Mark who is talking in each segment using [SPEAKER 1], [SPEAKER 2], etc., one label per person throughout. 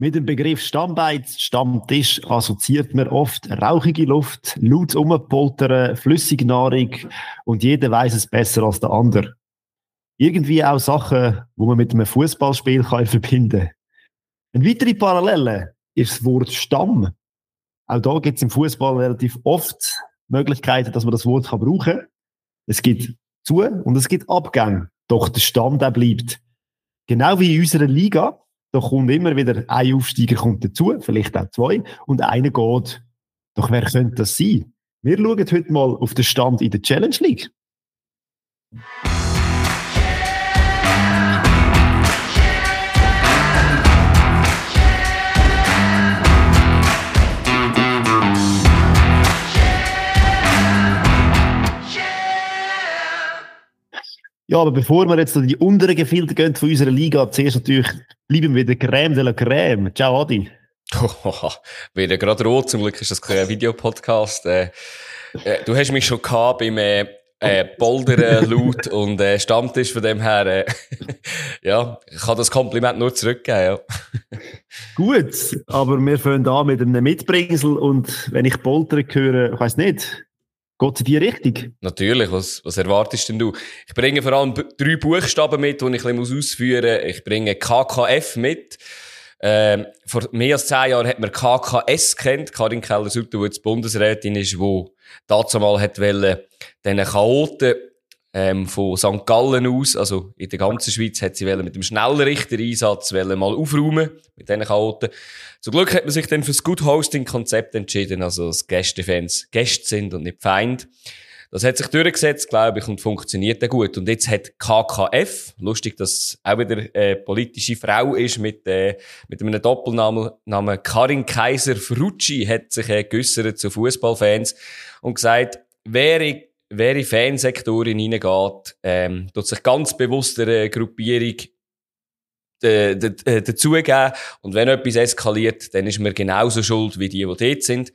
[SPEAKER 1] Mit dem Begriff Stammbeiz, Stammtisch assoziiert man oft rauchige Luft, laut umpoltern, flüssige Nahrung und jeder weiß es besser als der andere. Irgendwie auch Sachen, wo man mit einem Fußballspiel kann verbinden. Eine weitere Parallele ist das Wort Stamm. Auch da gibt es im Fußball relativ oft Möglichkeiten, dass man das Wort kann brauchen. Es gibt Zu- und es gibt Abgänge. Doch der Stamm, der bleibt. Genau wie in unserer Liga da kommt immer wieder ein Aufsteiger kommt dazu, vielleicht auch zwei, und einer geht. Doch wer könnte das sein? Wir schauen heute mal auf den Stand in der Challenge League. Ja, aber bevor wir jetzt in die unteren Gefilde gehen von unserer Liga, zuerst natürlich bleiben wir der Crème de la Crème. Ciao, Adi.
[SPEAKER 2] Wieder gerade rot, zum Glück ist das kein Videopodcast. Äh, äh, du hast mich schon gehabt beim äh, äh, Bouldern, Laut und äh, Stammtisch von dem her. Äh, ja, ich kann das Kompliment nur zurückgeben. Ja.
[SPEAKER 1] Gut, aber wir fangen an mit einem Mitbringsel und wenn ich Poltern höre, ich weiss nicht, Geht in die Richtung?
[SPEAKER 2] Natürlich. Was, was erwartest denn du? Ich bringe vor allem drei Buchstaben mit, die ich ein bisschen ausführen muss. Ich bringe KKF mit. Ähm, vor mehr als zehn Jahren hat man KKS kennt, Karin Keller-Sutter, die jetzt Bundesrätin ist, die dazu mal hat wollen, diesen Chaoten ähm, von St. Gallen aus, also in der ganzen Schweiz, hat sie mit dem Schnellrichter-Einsatz mal aufräumen mit diesen Chaoten. Zum Glück hat man sich dann für das Good Hosting-Konzept entschieden, also dass Gästefans Gäste sind und nicht Feind. Das hat sich durchgesetzt, glaube ich, und funktioniert dann gut. Und jetzt hat KKF, lustig, dass auch wieder eine äh, politische Frau ist mit, äh, mit einem Doppelnamen, Namen Karin Kaiser Frucci, hat sich äh, zu Fußballfans und gesagt, wer wer in Fansektoren hineingeht, ähm, tut sich ganz bewusst der Gruppierung äh, dazugeben. Und wenn etwas eskaliert, dann ist man genauso schuld wie die, die dort sind.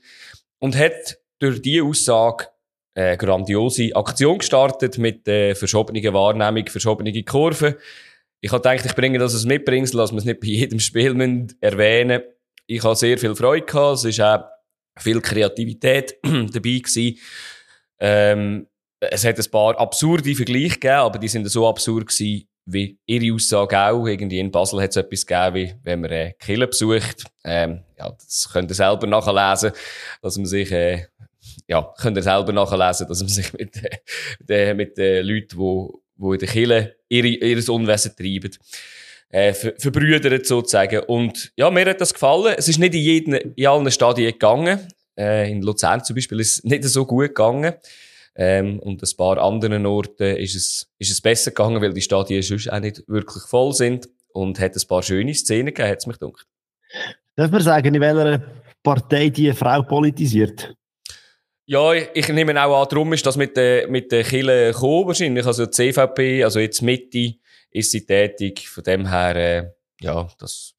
[SPEAKER 2] Und hat durch diese Aussage eine grandiose Aktion gestartet mit äh, verschobenen Wahrnehmung, verschobenen Kurven. Ich habe gedacht, ich bringe das als Mitbringsel, dass wir es nicht bei jedem Spiel erwähnen Ich habe sehr viel Freude gehabt. Es war auch viel Kreativität dabei gewesen. Ähm, es hat ein paar absurde Vergleiche gegeben, aber die sind so absurd gewesen, wie ihre Aussage auch. Irgendwie in Basel hat es etwas gegeben, wie wenn man äh, Killer besucht. Ähm, ja, das könnt ihr selber nachlesen, dass man sich, äh, ja, könnt ihr selber nachlesen, dass man sich mit, äh, mit den Leuten, die, die in der Kille ihres Unwesen treiben, äh, ver verbrüdert sozusagen. Und ja, mir hat das gefallen. Es ist nicht in, jeden, in allen Stadien gegangen. Äh, in Luzern zum Beispiel ist es nicht so gut gegangen. Ähm, und ein paar anderen Orten ist es, ist es besser gegangen, weil die Stadien sonst auch nicht wirklich voll sind und hat ein paar schöne Szenen gegeben, hat es mich gedacht.
[SPEAKER 1] Darf man sagen, in welcher Partei die Frau politisiert?
[SPEAKER 2] Ja, ich, nehme auch an, darum ist das mit der, mit der Kille gekommen wahrscheinlich. Also die CVP, also jetzt Mitte, ist sie tätig. Von dem her, äh, ja, das...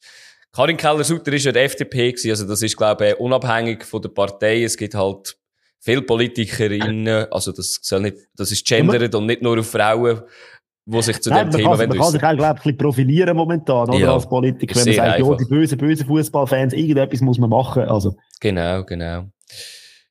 [SPEAKER 2] Karin Keller-Sutter ist ja die FDP gewesen, also das ist, glaube ich, unabhängig von der Partei. Es gibt halt viele Politikerinnen, also das soll nicht, das ist gendered und nicht nur auf Frauen, die sich zu Nein, dem Thema
[SPEAKER 1] wenden. Man kann sich auch, glaube ich, ein bisschen profilieren momentan, oder? Ja, als Politiker, wenn man sagt, einfach. ja, die bösen, bösen Fußballfans, irgendetwas muss man machen, also.
[SPEAKER 2] Genau, genau.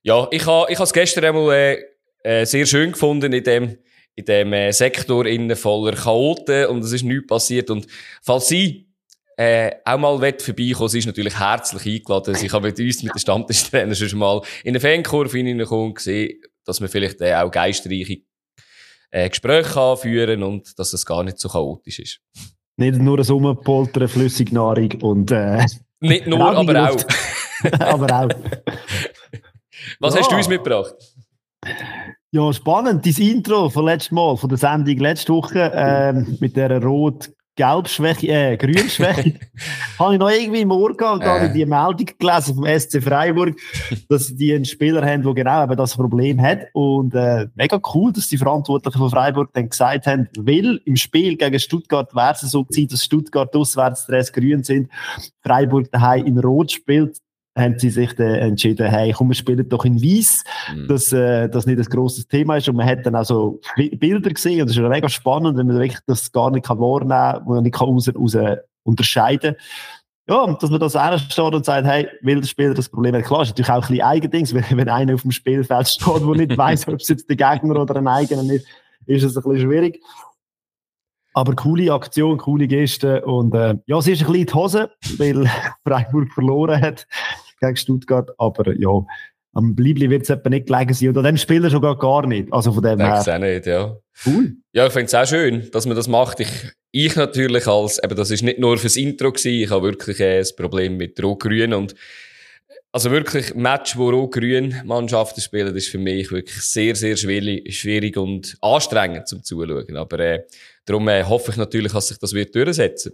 [SPEAKER 2] Ja, ich habe, ich habe es gestern einmal, äh, äh, sehr schön gefunden in dem, in dem äh, Sektor innen voller Chaoten und es ist nichts passiert und falls Sie äh, auch mal vorbeikommen. Sie ist natürlich herzlich eingeladen. Sie kann mit uns, mit den Stammtischtrainern schon mal in eine Fankurve hineinkommen und sehen, dass wir vielleicht äh, auch geistreiche äh, Gespräche führen und dass es gar nicht so chaotisch ist.
[SPEAKER 1] Nicht nur ein Rummelpoltern, Flüssignahrung und... Äh,
[SPEAKER 2] nicht nur, aber auch.
[SPEAKER 1] aber auch.
[SPEAKER 2] Was ja. hast du uns mitgebracht?
[SPEAKER 1] Ja, spannend. Dein Intro von letztem Mal, von der Sendung letzte Woche, äh, mit der rot Gelbschwäche, äh, Grünschwäche, habe ich noch irgendwie im Ohr gehabt, äh. die Meldung gelesen vom SC Freiburg, dass die einen Spieler haben, der genau eben das Problem hat. Und äh, mega cool, dass die Verantwortlichen von Freiburg dann gesagt haben, weil im Spiel gegen Stuttgart wäre es so gewesen, dass Stuttgart auswärts Dress grün sind, Freiburg daheim in Rot spielt haben sie sich dann entschieden, hey, komm, wir spielen doch in Weiss, mhm. dass äh, das nicht ein grosses Thema ist. Und man hat dann auch so Bilder gesehen und das ist mega spannend, wenn man wirklich das gar nicht kann wahrnehmen kann, man nicht kann raus, raus unterscheiden ja, dass man das steht und sagt, hey, will der Spieler das Problem hat. Klar, ist natürlich auch ein bisschen Eigendings, wenn, wenn einer auf dem Spielfeld steht, der nicht weiß, ob es jetzt der Gegner oder ein eigener ist, ist es ein bisschen schwierig. Aber coole Aktion, coole Geste und äh, ja, es ist ein bisschen in die Hose, weil Freiburg verloren hat gegen Stuttgart, aber ja, am Blibli wird es etwa nicht gelegen sein. Und an dem Spieler schon gar, nicht. Also von dem
[SPEAKER 2] her. auch nicht, ja.
[SPEAKER 1] Cool.
[SPEAKER 2] Ja, ich finde es auch schön, dass man das macht. Ich, ich natürlich als, eben, das ist nicht nur fürs Intro gewesen. Ich habe wirklich äh, ein Problem mit Rot-Grün und, also wirklich, Match, wo Rot-Grün Mannschaften spielen, ist für mich wirklich sehr, sehr schwierig, schwierig und anstrengend zum Zuschauen. Aber, äh, darum äh, hoffe ich natürlich, dass sich das wird durchsetzen.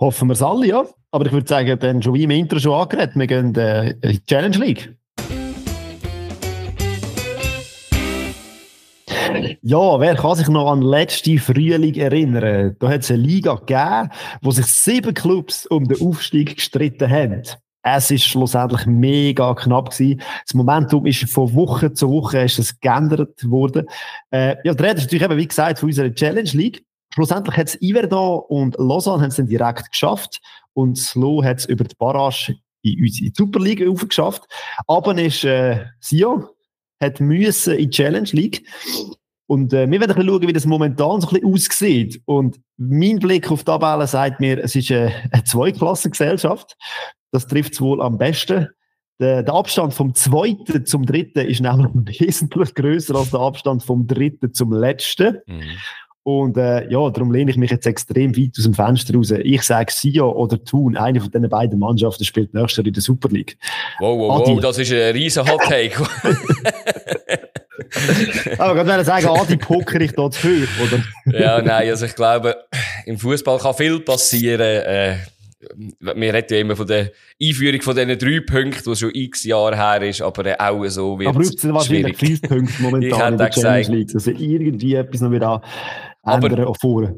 [SPEAKER 1] Hoffen wir es alle, ja. Aber ich würde sagen, dann schon wie im Intro schon angeredet, wir gehen äh, in die Challenge League. Ja, wer kann sich noch an den letzten Frühling erinnern? Da hat es eine Liga gegeben, wo sich sieben Clubs um den Aufstieg gestritten haben. Es ist schlussendlich mega knapp gewesen. Das Momentum ist von Woche zu Woche ist es geändert worden. Äh, ja, der Rede ist natürlich eben, wie gesagt, von unserer Challenge League. Schlussendlich hat es Iverdon und Lausanne haben es dann direkt geschafft und Slow hat es über die Barrage in unsere Superliga geschafft. Aber ist äh, Sion hat müssen in die Challenge League. Und äh, wir werden ein schauen, wie das momentan so ein bisschen aussieht. Und mein Blick auf die Tabelle sagt mir, es ist eine, eine Zweiklassengesellschaft. Das trifft es wohl am besten. Der, der, Abstand vom zweiten zum dritten ist nämlich wesentlich größer als der Abstand vom dritten zum letzten. Mhm. Und äh, ja, darum lehne ich mich jetzt extrem weit aus dem Fenster raus. Ich sage Sio oder Thun, eine von diesen beiden Mannschaften spielt nächstes Jahr in der Super League.
[SPEAKER 2] Wow, wow, wow, das ist ein riesen Hot Take.
[SPEAKER 1] Aber ich würde sagen, Adi poker ich da zu hoch, oder?
[SPEAKER 2] ja, nein, also ich glaube, im Fußball kann viel passieren. Äh, wir reden ja immer von der Einführung von diesen drei Punkten, die schon x Jahre her ist, aber auch so wird
[SPEAKER 1] Aber es sind wahrscheinlich fünf Punkte momentan in der Challenge League. Also irgendwie etwas noch wieder
[SPEAKER 2] aber,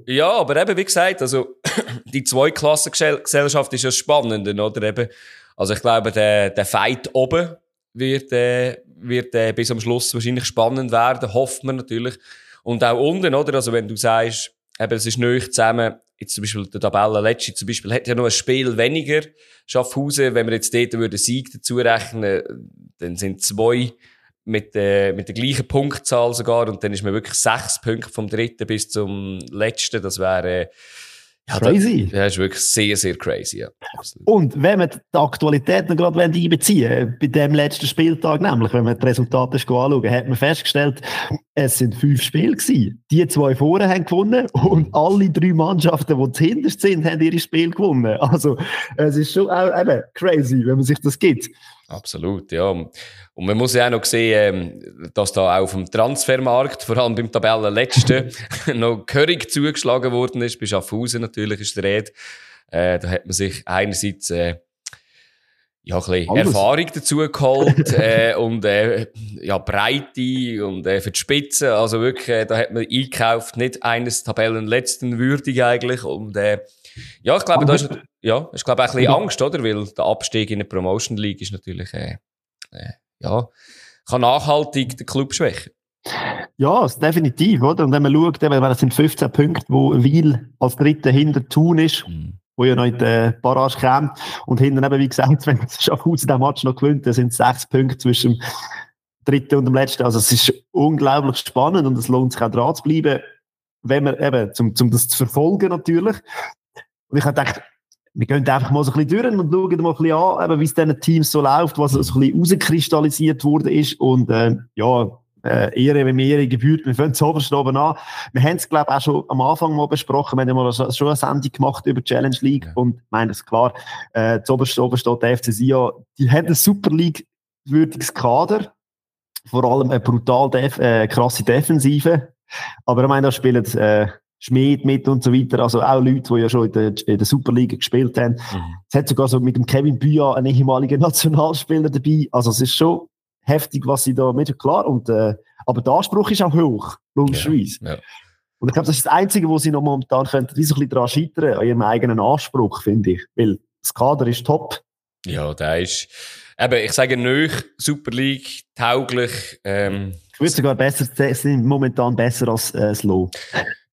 [SPEAKER 2] Ja, aber eben, wie gesagt, also, die Zweiklassengesellschaft ist ja spannend, oder eben, also ich glaube, der, der Fight oben wird, äh, wird äh, bis am Schluss wahrscheinlich spannend werden, hofft man natürlich. Und auch unten, oder, also wenn du sagst, eben, es ist nicht zusammen, jetzt zum Beispiel der Tabellenletzte zum Beispiel, hat ja noch ein Spiel weniger, Schaffhausen, wenn wir jetzt dort würden Sieg dazu rechnen, dann sind zwei mit, äh, mit der gleichen Punktzahl sogar und dann ist man wirklich sechs Punkte vom dritten bis zum letzten. Das wäre äh,
[SPEAKER 1] ja, crazy.
[SPEAKER 2] Das, ja, ist wirklich sehr, sehr crazy. Ja.
[SPEAKER 1] Und wenn wir die Aktualität noch gerade einbeziehen bei dem letzten Spieltag, nämlich, wenn wir die Resultate anschauen, hat man festgestellt, es sind fünf Spiele gewesen. Die zwei vorne haben gewonnen und alle drei Mannschaften, die zuhinterst sind, haben ihre Spiel gewonnen. Also, es ist schon auch eben crazy, wenn man sich das gibt.
[SPEAKER 2] Absolut, ja. Und man muss ja auch noch sehen, ähm, dass da auch auf dem Transfermarkt, vor allem beim Tabellenletzten, noch gehörig zugeschlagen worden ist. Bei Schaffhausen natürlich ist der Rede. Äh, da hat man sich einerseits äh, ja, ein bisschen Alles. Erfahrung dazu geholt äh, und äh, ja, Breite und äh, für die Spitze. Also wirklich, äh, da hat man eingekauft, nicht eines Tabellenletzten würdig eigentlich. Und äh, ja, ich glaube, da ist, ja, ist glaube auch ein bisschen Angst, oder? Weil der Abstieg in der Promotion League ist natürlich, äh, äh, ja, kann nachhaltig den Club schwächen.
[SPEAKER 1] Ja, definitiv, oder? Und wenn man schaut, eben, es sind 15 Punkte, wo Wiel als Dritter hinter Thun ist, mhm. wo ja noch in der Barrage kommt. Und hinten eben, wie gesagt, wenn Schaffhausen den Match noch gewinnt, dann sind es sechs Punkte zwischen dem Dritten und dem Letzten. Also es ist unglaublich spannend und es lohnt sich auch dran zu bleiben, wenn man eben, zum, zum das zu verfolgen natürlich. Und ich habe gedacht, wir gehen einfach mal so ein bisschen durch und schauen mal ein bisschen an, wie es diesen Teams so läuft, was so ein bisschen rauskristallisiert worden ist. Und äh, ja, äh, Ehre, wenn mir Ehre gebührt, wir fangen zuoberst oben an. Wir haben es, glaube ich, auch schon am Anfang mal besprochen. Wir haben ja mal schon eine Sendung gemacht über die Challenge League. Ja. Und ich meine, das ist klar, äh, zuoberst oben steht der FC Sia. Die haben ein Super League-würdiges Kader. Vor allem eine brutal def äh, krasse Defensive. Aber ich meine, da spielen äh, Schmied mit und so weiter. Also auch Leute, die ja schon in der, in der Superliga gespielt haben. Mhm. Es hat sogar so mit dem Kevin Büya einen ehemaligen Nationalspieler dabei. Also es ist schon heftig, was sie da mit klar. Und, äh, aber der Anspruch ist auch hoch, logischerweise. Ja, ja. Und ich glaube, das ist das Einzige, wo sie noch momentan könnten, ein bisschen daran scheitern, an ihrem eigenen Anspruch, finde ich. Weil das Kader ist top.
[SPEAKER 2] Ja, der ist, eben, ich sage nicht Super League, tauglich, ähm,
[SPEAKER 1] ich würde sogar besser, sind momentan besser als äh, Slow.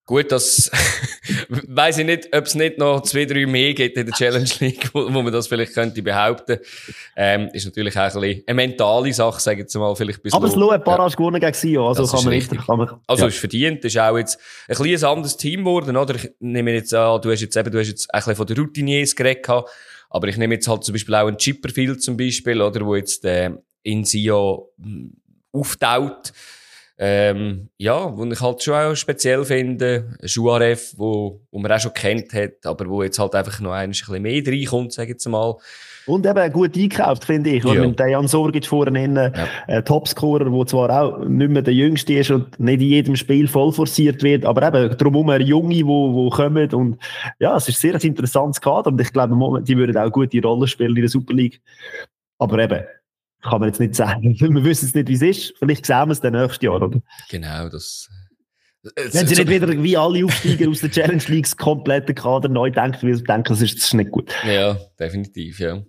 [SPEAKER 2] Gut, das weiß ich nicht, ob es nicht noch zwei, drei mehr gibt in der Challenge League, wo, wo man das vielleicht könnte behaupten. Ähm, ist natürlich auch ein bisschen eine mentale Sache, sage ich jetzt mal, vielleicht
[SPEAKER 1] bis Aber es ein paar hast gewonnen gegen Sion, also kann man nicht, kann man,
[SPEAKER 2] Also ja. ist verdient, ist auch jetzt ein ein anderes Team geworden, oder? Ich nehme jetzt an, du hast jetzt eben, du hast jetzt ein bisschen von der Routiniers geredet gehabt, aber ich nehme jetzt halt zum Beispiel auch einen Chipperfield zum Beispiel, oder, wo jetzt, äh, in Sion hm, auftaut ähm, ja, wo ich halt schon auch speziell finde, Juarez, wo, wo man auch schon kennt hat, aber wo jetzt halt einfach noch ein bisschen mehr reinkommt, sage ich jetzt mal.
[SPEAKER 1] Und eben gut eingekauft, finde ich. Ja. Mit Dejan Sorgic vorne ja. äh, Topscorer, der zwar auch nicht mehr der Jüngste ist und nicht in jedem Spiel voll forciert wird, aber eben drumherum Junge, die wo, wo kommen. Und ja, es ist sehr ein interessantes Kader und ich glaube, die würden auch gute Rolle spielen in der Super League. Aber eben, kann man jetzt nicht sagen. Wir wissen es nicht, wie es ist. Vielleicht sehen wir es dann nächstes Jahr, oder?
[SPEAKER 2] Genau, das.
[SPEAKER 1] Äh, Wenn sie nicht wieder wie alle Aufsteiger aus der Challenge Leagues komplette Kader neu denken, weil sie denken, das ist, das ist nicht gut.
[SPEAKER 2] Ja, definitiv, ja.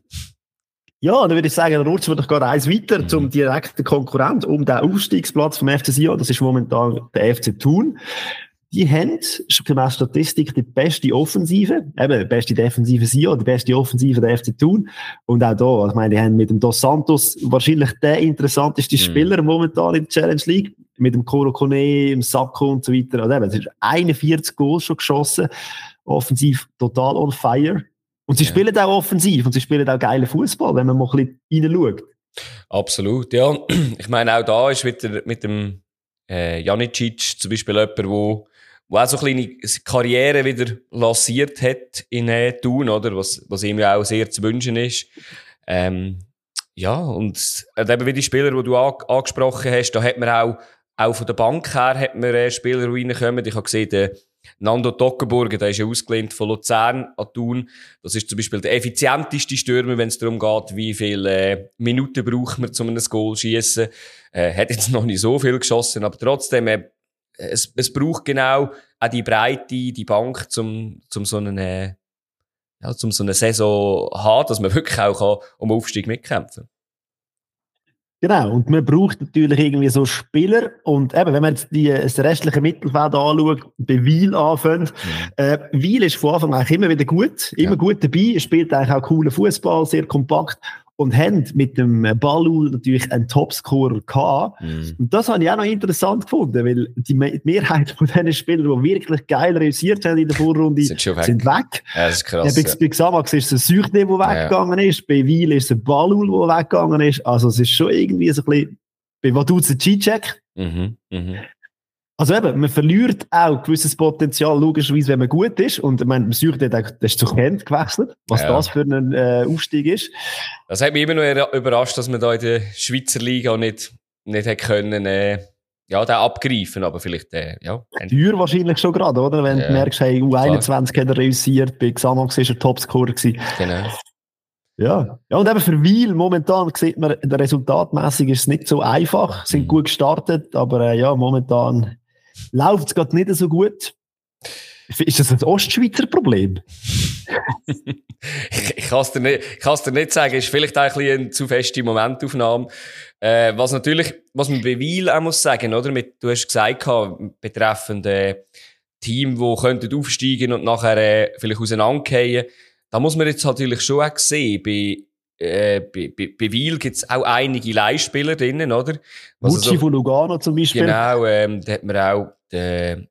[SPEAKER 1] Ja, dann würde ich sagen, dann rutschen wir doch gerade eins weiter mhm. zum direkten Konkurrent um den Aufstiegsplatz vom FC Sion. Das ist momentan der FC Thun die haben gemäß Statistik die beste Offensive, eben die beste Defensive Sion, die beste Offensive der FC Thun. Und auch da, ich meine, die haben mit dem Dos Santos wahrscheinlich der interessanteste mhm. Spieler momentan in der Challenge League. Mit dem Koro Kone, dem Sakko und so weiter. Also eben, es ist 41 Goals schon geschossen. Offensiv total on fire. Und sie ja. spielen auch offensiv und sie spielen auch geile Fußball, wenn man mal ein bisschen reinschaut.
[SPEAKER 2] Absolut, ja. Ich meine, auch da ist wieder mit dem äh, Janicic zum Beispiel jemand, der wo auch so eine kleine Karriere wieder lanciert hat in äh, Thun, oder? Was, was ihm ja auch sehr zu wünschen ist. Ähm, ja, und äh, eben wie die Spieler, die du an, angesprochen hast, da hat man auch, auch von der Bank her hat man äh, Spieler, reinkommen. Ich habe gesehen, der Nando Tockenburger, der ist ja ausgelehnt von Luzern an Thun. Das ist zum Beispiel der effizienteste Stürmer, wenn es darum geht, wie viele äh, Minuten braucht man, um ein Goal zu schießen. Äh, hat jetzt noch nicht so viel geschossen, aber trotzdem, äh, es, es braucht genau auch die Breite, die Bank, zum, zum so eine, ja, zum so eine Saison haben, dass man wirklich auch kann, um Aufstieg mitkämpfen
[SPEAKER 1] Genau, und man braucht natürlich irgendwie so Spieler. Und eben, wenn man jetzt die, das restliche Mittelfeld anschaut, bei Wiel anfängt, mhm. äh, Wiel ist von Anfang an immer wieder gut, immer ja. gut dabei, spielt eigentlich auch coolen Fußball, sehr kompakt und haben mit dem Ballu natürlich einen Topscorer gehabt. Mm. Und das habe ich auch noch interessant gefunden, weil die, Mehrheit von diesen Spielern, die wirklich geil realisiert haben in der Vorrunde, sind, weg. sind weg.
[SPEAKER 2] Ja, das ist krass.
[SPEAKER 1] Ja, bei, bei Xamax ist es ein Süchne, der weggegangen ja. ist, bei Weil ist es ein Balul, der weggegangen ist. Also es ist schon irgendwie so ein bisschen, bei Vaduz ein G-Check. Mhm. Mhm. Also eben, man verliert auch gewisses Potenzial, logischerweise, wenn man gut ist. Und ich meine, man sucht den, der ist zu Kent gewechselt, was ja. das für ein äh, Aufstieg ist.
[SPEAKER 2] Das hat mich immer noch überrascht, dass man da in der Schweizer Liga nicht, nicht hätte können, äh, ja, den abgreifen, aber vielleicht, äh, ja.
[SPEAKER 1] Teuer wahrscheinlich schon gerade, oder? Wenn ja. du merkst, hey, U21 Klar. hat er reüssiert, bei Xamax war er Topscorer gewesen. Genau. Ja. ja, und eben für Weil momentan sieht man, resultatmäßig ist es nicht so einfach, sind mhm. gut gestartet, aber äh, ja, momentan läuft es gerade nicht so gut. Ist das ein Ostschweizer Problem?
[SPEAKER 2] ich ich kann es dir, nicht, dir nicht sagen. Ist vielleicht auch ein eine zu feste Momentaufnahme. Äh, was natürlich, was man bei Weil auch muss sagen, oder? Mit, du hast gesagt, betreffend äh, Team, wo könnten aufsteigen und nachher äh, vielleicht auseinandergehen. Da muss man jetzt natürlich schon auch sehen, bei, äh, bei, bei, Weil gibt es auch einige Leihspieler drinnen, oder?
[SPEAKER 1] Was Mucci also, von Lugano zum Beispiel.
[SPEAKER 2] Genau, ähm, da hat man auch, den,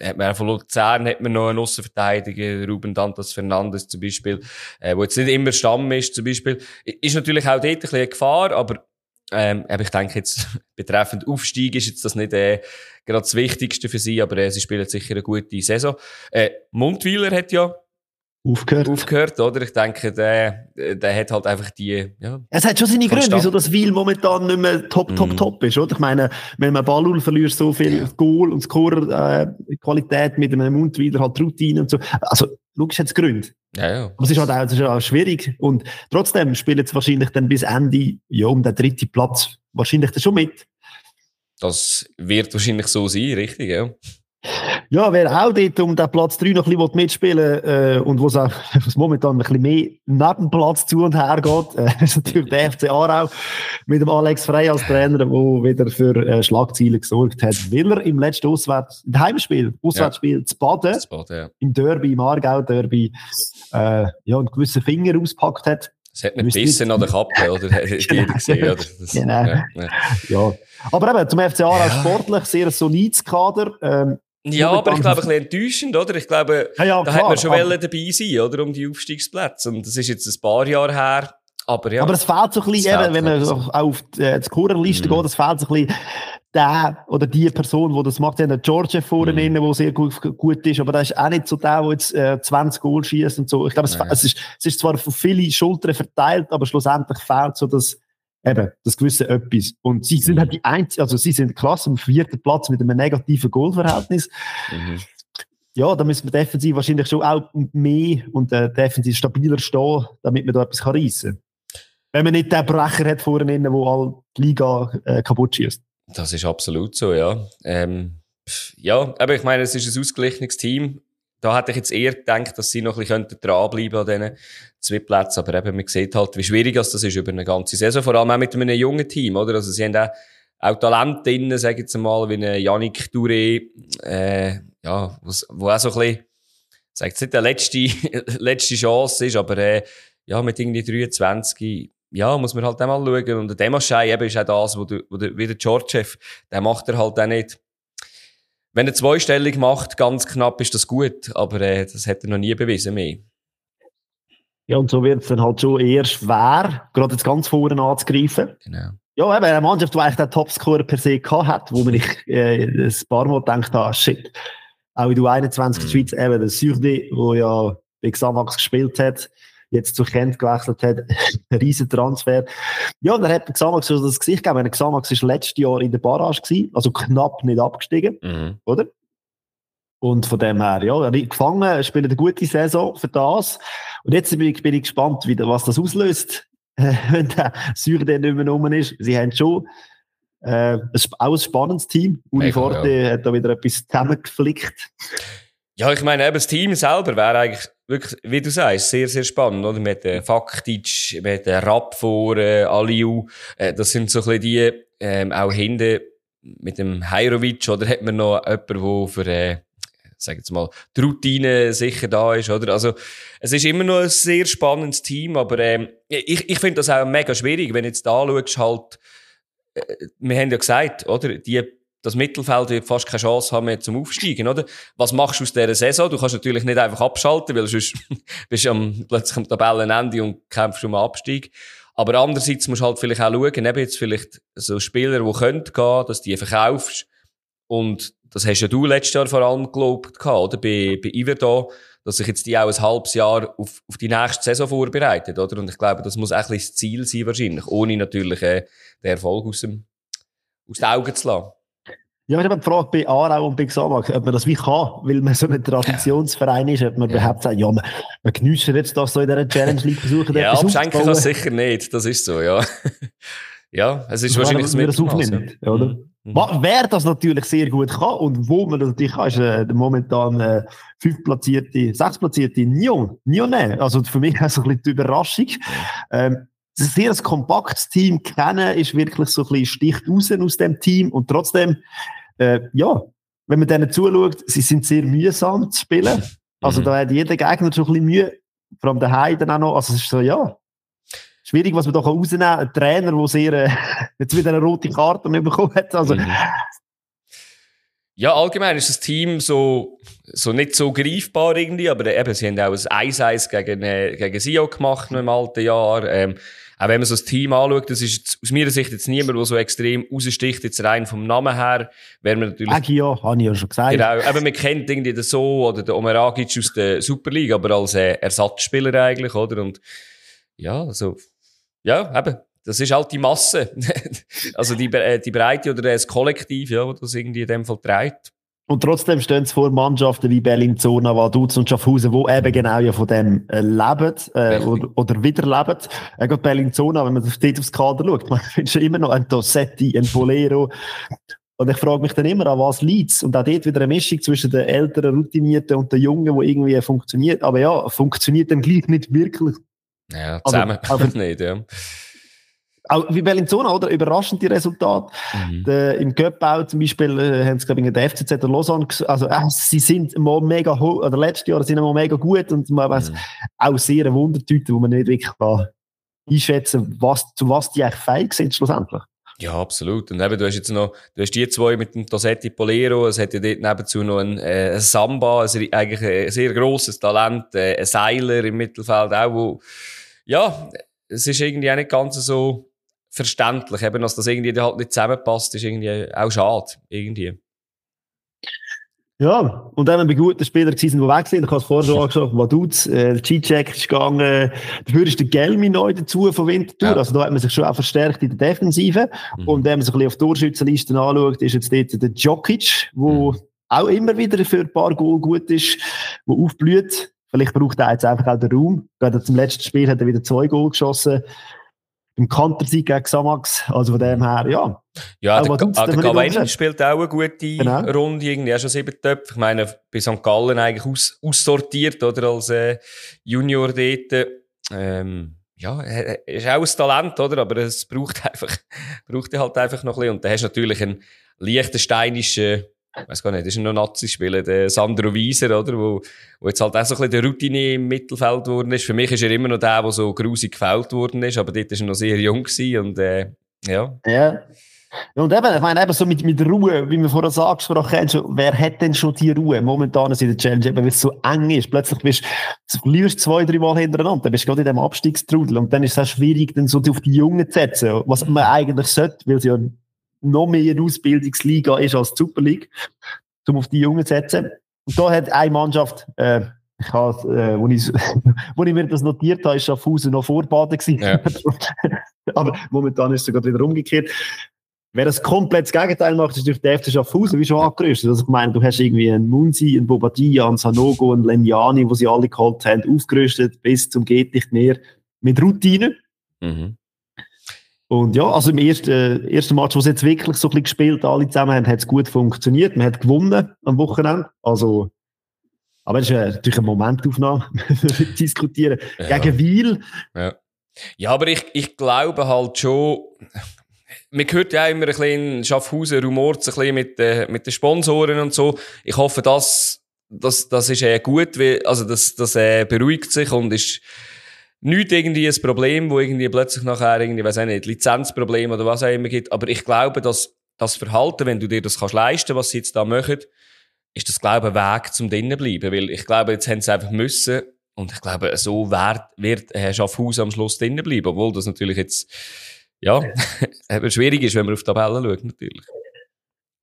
[SPEAKER 2] hat man von Luzern hat man noch einen Außenverteidiger, Ruben Dantas Fernandes zum Beispiel, äh, wo jetzt nicht immer Stamm ist zum Beispiel. Ist natürlich auch dort ein bisschen eine Gefahr, aber ähm, aber ich denke jetzt, betreffend Aufstieg ist jetzt das nicht äh, gerade das Wichtigste für sie, aber äh, sie spielen sicher eine gute Saison. Äh, Mundweiler hat ja
[SPEAKER 1] aufgehört.
[SPEAKER 2] aufgehört, oder? Ich denke, der, der hat halt einfach die, ja.
[SPEAKER 1] Es hat schon seine Gründe, wieso das Weil momentan nicht mehr top, top, mm. top ist, oder? Ich meine, wenn man Ballul verliert so viel ja. Goal und Scorer, äh, Qualität mit einem Mund wieder halt Routine und so. Also, logisch hat es Gründe.
[SPEAKER 2] Ja, ja.
[SPEAKER 1] Aber es ist halt auch, es ist auch schwierig. Und trotzdem spielen sie wahrscheinlich dann bis Ende, ja, um den dritten Platz, wahrscheinlich dann schon mit.
[SPEAKER 2] Das wird wahrscheinlich so sein, richtig, ja.
[SPEAKER 1] Ja, wer auch dort um den Platz 3 noch ein bisschen mitspielen äh, und wo es momentan ein bisschen mehr neben Platz zu und her geht, äh, ist natürlich der FC Aarau mit dem Alex Frey als Trainer, der wieder für äh, Schlagzeilen gesorgt hat, weil er im letzten Auswärts, im Heimspiel, Auswärtsspiel ja. zu Baden, zu Baden ja. im Derby, im Aargau-Derby, äh, ja, einen gewissen Finger auspackt hat.
[SPEAKER 2] Es hat nicht bissen an der Kappe, oder? genau. gesehen, oder? Das,
[SPEAKER 1] genau. Ja, ja. ja, Aber eben, zum FC Aarau sportlich sehr solides Kader. Ähm,
[SPEAKER 2] ja, aber ich glaube, ein bisschen enttäuschend, oder? Ich glaube, ja, ja, da klar, hat man schon aber, dabei sein, oder? Um die Aufstiegsplätze. Und das ist jetzt ein paar Jahre her. Aber ja.
[SPEAKER 1] Aber es fehlt so ein bisschen, eben, wenn man so. auf die, äh, die mm. geht, es fehlt so ein bisschen der oder die Person, die das macht. Ja, der George vorne mm. der sehr gut, gut ist, aber der ist auch nicht so der, der jetzt äh, 20 Goal schießt und so. Ich glaube, es, es, ist, es ist zwar auf viele Schultern verteilt, aber schlussendlich fehlt so das, eben, das gewisse Etwas. Und sie sind halt die einzigen, also sie sind klasse am vierten Platz mit einem negativen Goalverhältnis. Mhm. Ja, da müssen wir defensiv wahrscheinlich schon auch mehr und äh, defensiv stabiler stehen, damit man da etwas reissen kann. Wenn man nicht den Brecher hat vorne, der all die Liga äh, kaputt schießt.
[SPEAKER 2] Das ist absolut so, ja. Ähm, ja, aber ich meine, es ist ein ausgeglichenes Team da hätte ich jetzt eher gedacht, dass sie noch ein bisschen dranbleiben an diesen zwei Plätzen. Aber eben, man sieht halt, wie schwierig das ist über eine ganze Saison. Vor allem auch mit einem jungen Team, oder? Also, sie haben auch, auch Talent drin, sage ich jetzt mal, wie ein Yannick Touré, äh, ja, was, wo auch so ein bisschen, sag jetzt nicht die letzte, letzte Chance ist, aber, äh, ja, mit irgendwie 23, ja, muss man halt einmal schauen. Und der Demaschei eben ist auch das, wo du, wo du, wie der Georgiev, der macht er halt auch nicht wenn er zweistellig macht, ganz knapp, ist das gut, aber äh, das hat er noch nie bewiesen mehr.
[SPEAKER 1] Ja, und so wird es dann halt schon eher schwer, gerade jetzt ganz vorne anzugreifen. Genau. Ja, eben eine Mannschaft, die eigentlich den Topscorer per se hat, wo man ich äh, ein paar Mal gedacht habe, shit, auch in der 21 mhm. Schweiz, eben der Surde, der ja bei Xamax gespielt hat, jetzt zu Kent gewechselt hat, ein riesen Transfer. Ja, und er hat Xamax so das Gesicht gegeben. Xamax war letztes Jahr in der Barrage gewesen, also knapp nicht abgestiegen, mhm. oder? Und von dem her, ja, er gefangen, spielt eine gute Saison für das. Und jetzt bin ich, bin ich gespannt, wie, was das auslöst, wenn der Syrien nicht mehr rum ist. Sie haben schon äh, auch ein spannendes Team. Uli Forte ja. hat da wieder etwas zusammengeflickt.
[SPEAKER 2] Ja, ich meine, eben das Team selber wäre eigentlich wirklich, wie du sagst, sehr, sehr spannend, oder? Mit äh, Faktic, mit äh, Rapp vor, äh, Aliu, äh, das sind so ein bisschen die, ähm, auch hinten mit dem Heirovic, oder hat man noch jemanden, der für, äh, sag jetzt mal, die Routine sicher da ist, oder? Also, es ist immer noch ein sehr spannendes Team, aber, ähm, ich, ich finde das auch mega schwierig, wenn jetzt da schaust, halt, äh, wir haben ja gesagt, oder? Die das Mittelfeld wird fast keine Chance haben mehr zum Aufsteigen, oder? Was machst du aus dieser Saison? Du kannst natürlich nicht einfach abschalten, weil sonst bist du am, plötzlich am Tabellenende und kämpfst um einen Abstieg. Aber andererseits musst du halt vielleicht auch schauen, eben jetzt vielleicht so Spieler, die können gehen, dass die verkaufst. Und das hast ja du letztes Jahr vor allem gelobt, oder? Bei, bei Iverdo, dass sich jetzt die auch ein halbes Jahr auf, auf die nächste Saison vorbereitet, oder? Und ich glaube, das muss auch ein bisschen das Ziel sein, wahrscheinlich. Ohne natürlich, äh, den Erfolg aus dem, aus den Augen zu lassen.
[SPEAKER 1] Ja, ich habe die Frage bei Aarau und bei Xamax, ob man das wie kann, weil man so ein Traditionsverein ist, ob man ja. überhaupt sagt, ja, man, man genießt jetzt das so in dieser Challenge League versuchen.
[SPEAKER 2] ja, abschenken es sicher nicht, das ist so, ja. ja, es ist ja, wahrscheinlich das
[SPEAKER 1] Mittelmaß. Ja. Oder? Mhm. mhm. Wer das natürlich sehr gut kann und wo man das natürlich kann, ist äh, der momentan äh, fünftplatzierte, sechstplatzierte Nyon, Nyonne. Also für mich ist so ein bisschen die Überraschung. Ähm, ein sehr kompaktes Team kennen, ist wirklich so ein bisschen sticht raus aus dem Team und trotzdem äh, ja, wenn man denen zuschaut, sie sind sehr mühsam zu spielen. Also mhm. da hat jeder Gegner schon ein bisschen Mühe, vor allem daheim dann auch noch. Also es ist so, ja, schwierig, was man da rausnehmen kann. Ein Trainer, der sehr, äh, jetzt wieder eine rote Karte bekommen hat. Also, mhm.
[SPEAKER 2] Ja, allgemein ist das Team so, so nicht so greifbar irgendwie, aber eben, sie haben auch ein 1-1 gegen, äh, gegen Sio gemacht noch im alten Jahr. Ähm, auch wenn man so das Team anschaut, das ist aus meiner Sicht jetzt niemand, der so extrem raussticht, jetzt rein vom Namen her, wäre man natürlich...
[SPEAKER 1] Agio, habe ich ja schon gesagt.
[SPEAKER 2] Genau, aber man kennt irgendwie den So oder den Omeragic aus der Superliga, aber als äh, Ersatzspieler eigentlich, oder? Und ja, also, ja, eben, das ist halt die Masse. also die, äh, die Breite oder das Kollektiv, ja, das irgendwie in dem Fall trägt.
[SPEAKER 1] Und trotzdem stehen es vor Mannschaften wie Bellinzona, Vaduz und Schaffhausen, die eben genau ja von dem äh, leben äh, oder, oder wieder leben. Äh, gerade Bellinzona, wenn man dort aufs Kader schaut, man findet schon immer noch ein Dossetti, ein Bolero. Und ich frage mich dann immer, an was liegt Und auch dort wieder eine Mischung zwischen den älteren Routinierten und den Jungen, wo irgendwie funktioniert. Aber ja, funktioniert dann gleich nicht wirklich.
[SPEAKER 2] Ja, zusammen also, nicht, ja.
[SPEAKER 1] Auch wie Bellinzona, oder? Überraschende Resultate. Mhm. Der, Im Göppbau zum Beispiel äh, haben sie, glaube ich, in der FCZ der Lausanne, also äh, sie sind mal mega hoch, oder letztes Jahr sind sie mal mega gut und man weiß mhm. auch sehr eine Wundertüte, wo man nicht wirklich kann einschätzen was, zu was die eigentlich fähig sind schlussendlich.
[SPEAKER 2] Ja, absolut. Und eben, du hast jetzt noch, du hast die zwei mit dem Tosetti Polero, es hat ja dort nebenzu noch ein, äh, ein Samba, ein, eigentlich ein sehr grosses Talent, äh, ein Seiler im Mittelfeld auch, wo, ja, es ist irgendwie auch nicht ganz so verständlich, eben, dass das irgendwie halt nicht zusammenpasst, ist irgendwie auch schade, irgendwie.
[SPEAKER 1] Ja, und dann haben wir gute Spieler gewesen, die weg sind. Ich habe es vorher schon angeschaut, Vaduz, äh, G-Check ist gegangen. Dafür ist der Gelmi neu dazu von Winterthur. Ja. Also da hat man sich schon auch verstärkt in der Defensive. Mhm. Und wenn man sich ein bisschen auf die Torschützenlisten anschaut, ist jetzt dort der Djokic, der mhm. auch immer wieder für ein paar Goal gut ist, der aufblüht. Vielleicht braucht er jetzt einfach auch den Raum. Gerade zum letzten Spiel hat er wieder zwei Goal geschossen im Kantersieg gegen Samax. Also von dem her, ja.
[SPEAKER 2] Ja, der, der, der Gawain spielt auch eine gute genau. Runde, irgendwie auch schon sieben Töpfe. Ich meine, bei St. Gallen eigentlich aus, aussortiert, oder, als äh, Junior dort. Ähm, ja, er ist auch ein Talent, oder? Aber es braucht einfach, braucht halt einfach noch ein bisschen. Und da hast du natürlich einen liechtensteinischen ich weiß gar nicht, das ist noch Nazi-Spieler, der Sandro Wieser, oder? Wo, wo jetzt halt auch so ein bisschen der Routine im Mittelfeld geworden ist. Für mich ist er immer noch der, der so grusig gefällt worden ist, aber dort war er noch sehr jung und, äh, ja.
[SPEAKER 1] Ja. Und eben, ich meine, eben so mit, mit Ruhe, wie wir vorher angesprochen haben, wer hat denn schon die Ruhe? Momentan in der Challenge, eben, weil es so eng ist. Plötzlich bist du verlierst zwei, drei Mal hintereinander, dann bist du gerade in diesem Abstiegstrudel. Und dann ist es auch schwierig, dann so auf die Jungen zu setzen, was man eigentlich sollte, weil sie ja noch mehr eine Ausbildungsliga ist als die Super League, um auf die Jungen zu setzen. Und da hat eine Mannschaft, äh, ich habe, äh, wo, ich, wo ich mir das notiert habe, ist Schaffhausen noch vor Baden gewesen. Ja. Aber momentan ist es gerade wieder umgekehrt. Wer das komplett das Gegenteil macht, ist durch der FC Schaffhausen wie schon angerüstet. Also ich meine, du hast irgendwie einen Munzi, einen Bobadilla, einen Sanogo, einen Lenjani, wo sie alle geholt haben, aufgerüstet bis zum geht nicht mehr mit Routine. Mhm. Und ja, also im ersten, äh, ersten Match, wo sie jetzt wirklich so ein bisschen gespielt alle zusammen haben, hat es gut funktioniert. Man hat gewonnen am Wochenende. Also, aber das ist äh, natürlich eine Momentaufnahme, diskutieren. Ja. Gegen Wiel.
[SPEAKER 2] Ja. ja, aber ich, ich glaube halt schon, man hört ja immer ein bisschen Schaffhausen rumort ein bisschen mit, äh, mit den Sponsoren und so. Ich hoffe, das, das, das ist äh, gut, weil, also das, das äh, beruhigt sich und ist, nicht irgendwie ein Problem, wo irgendwie plötzlich nachher irgendwie, weiß ich nicht, Lizenzproblem oder was auch immer gibt. Aber ich glaube, dass das Verhalten, wenn du dir das kannst leisten, was sie jetzt da machen, ist das, glaube ich, ein Weg zum drinnen bleiben. Weil ich glaube, jetzt haben sie einfach müssen. Und ich glaube, so wird, wird Herr Schaffhaus am Schluss drinnen bleiben. Obwohl das natürlich jetzt, ja, schwierig ist, wenn man auf die Tabelle schaut, natürlich.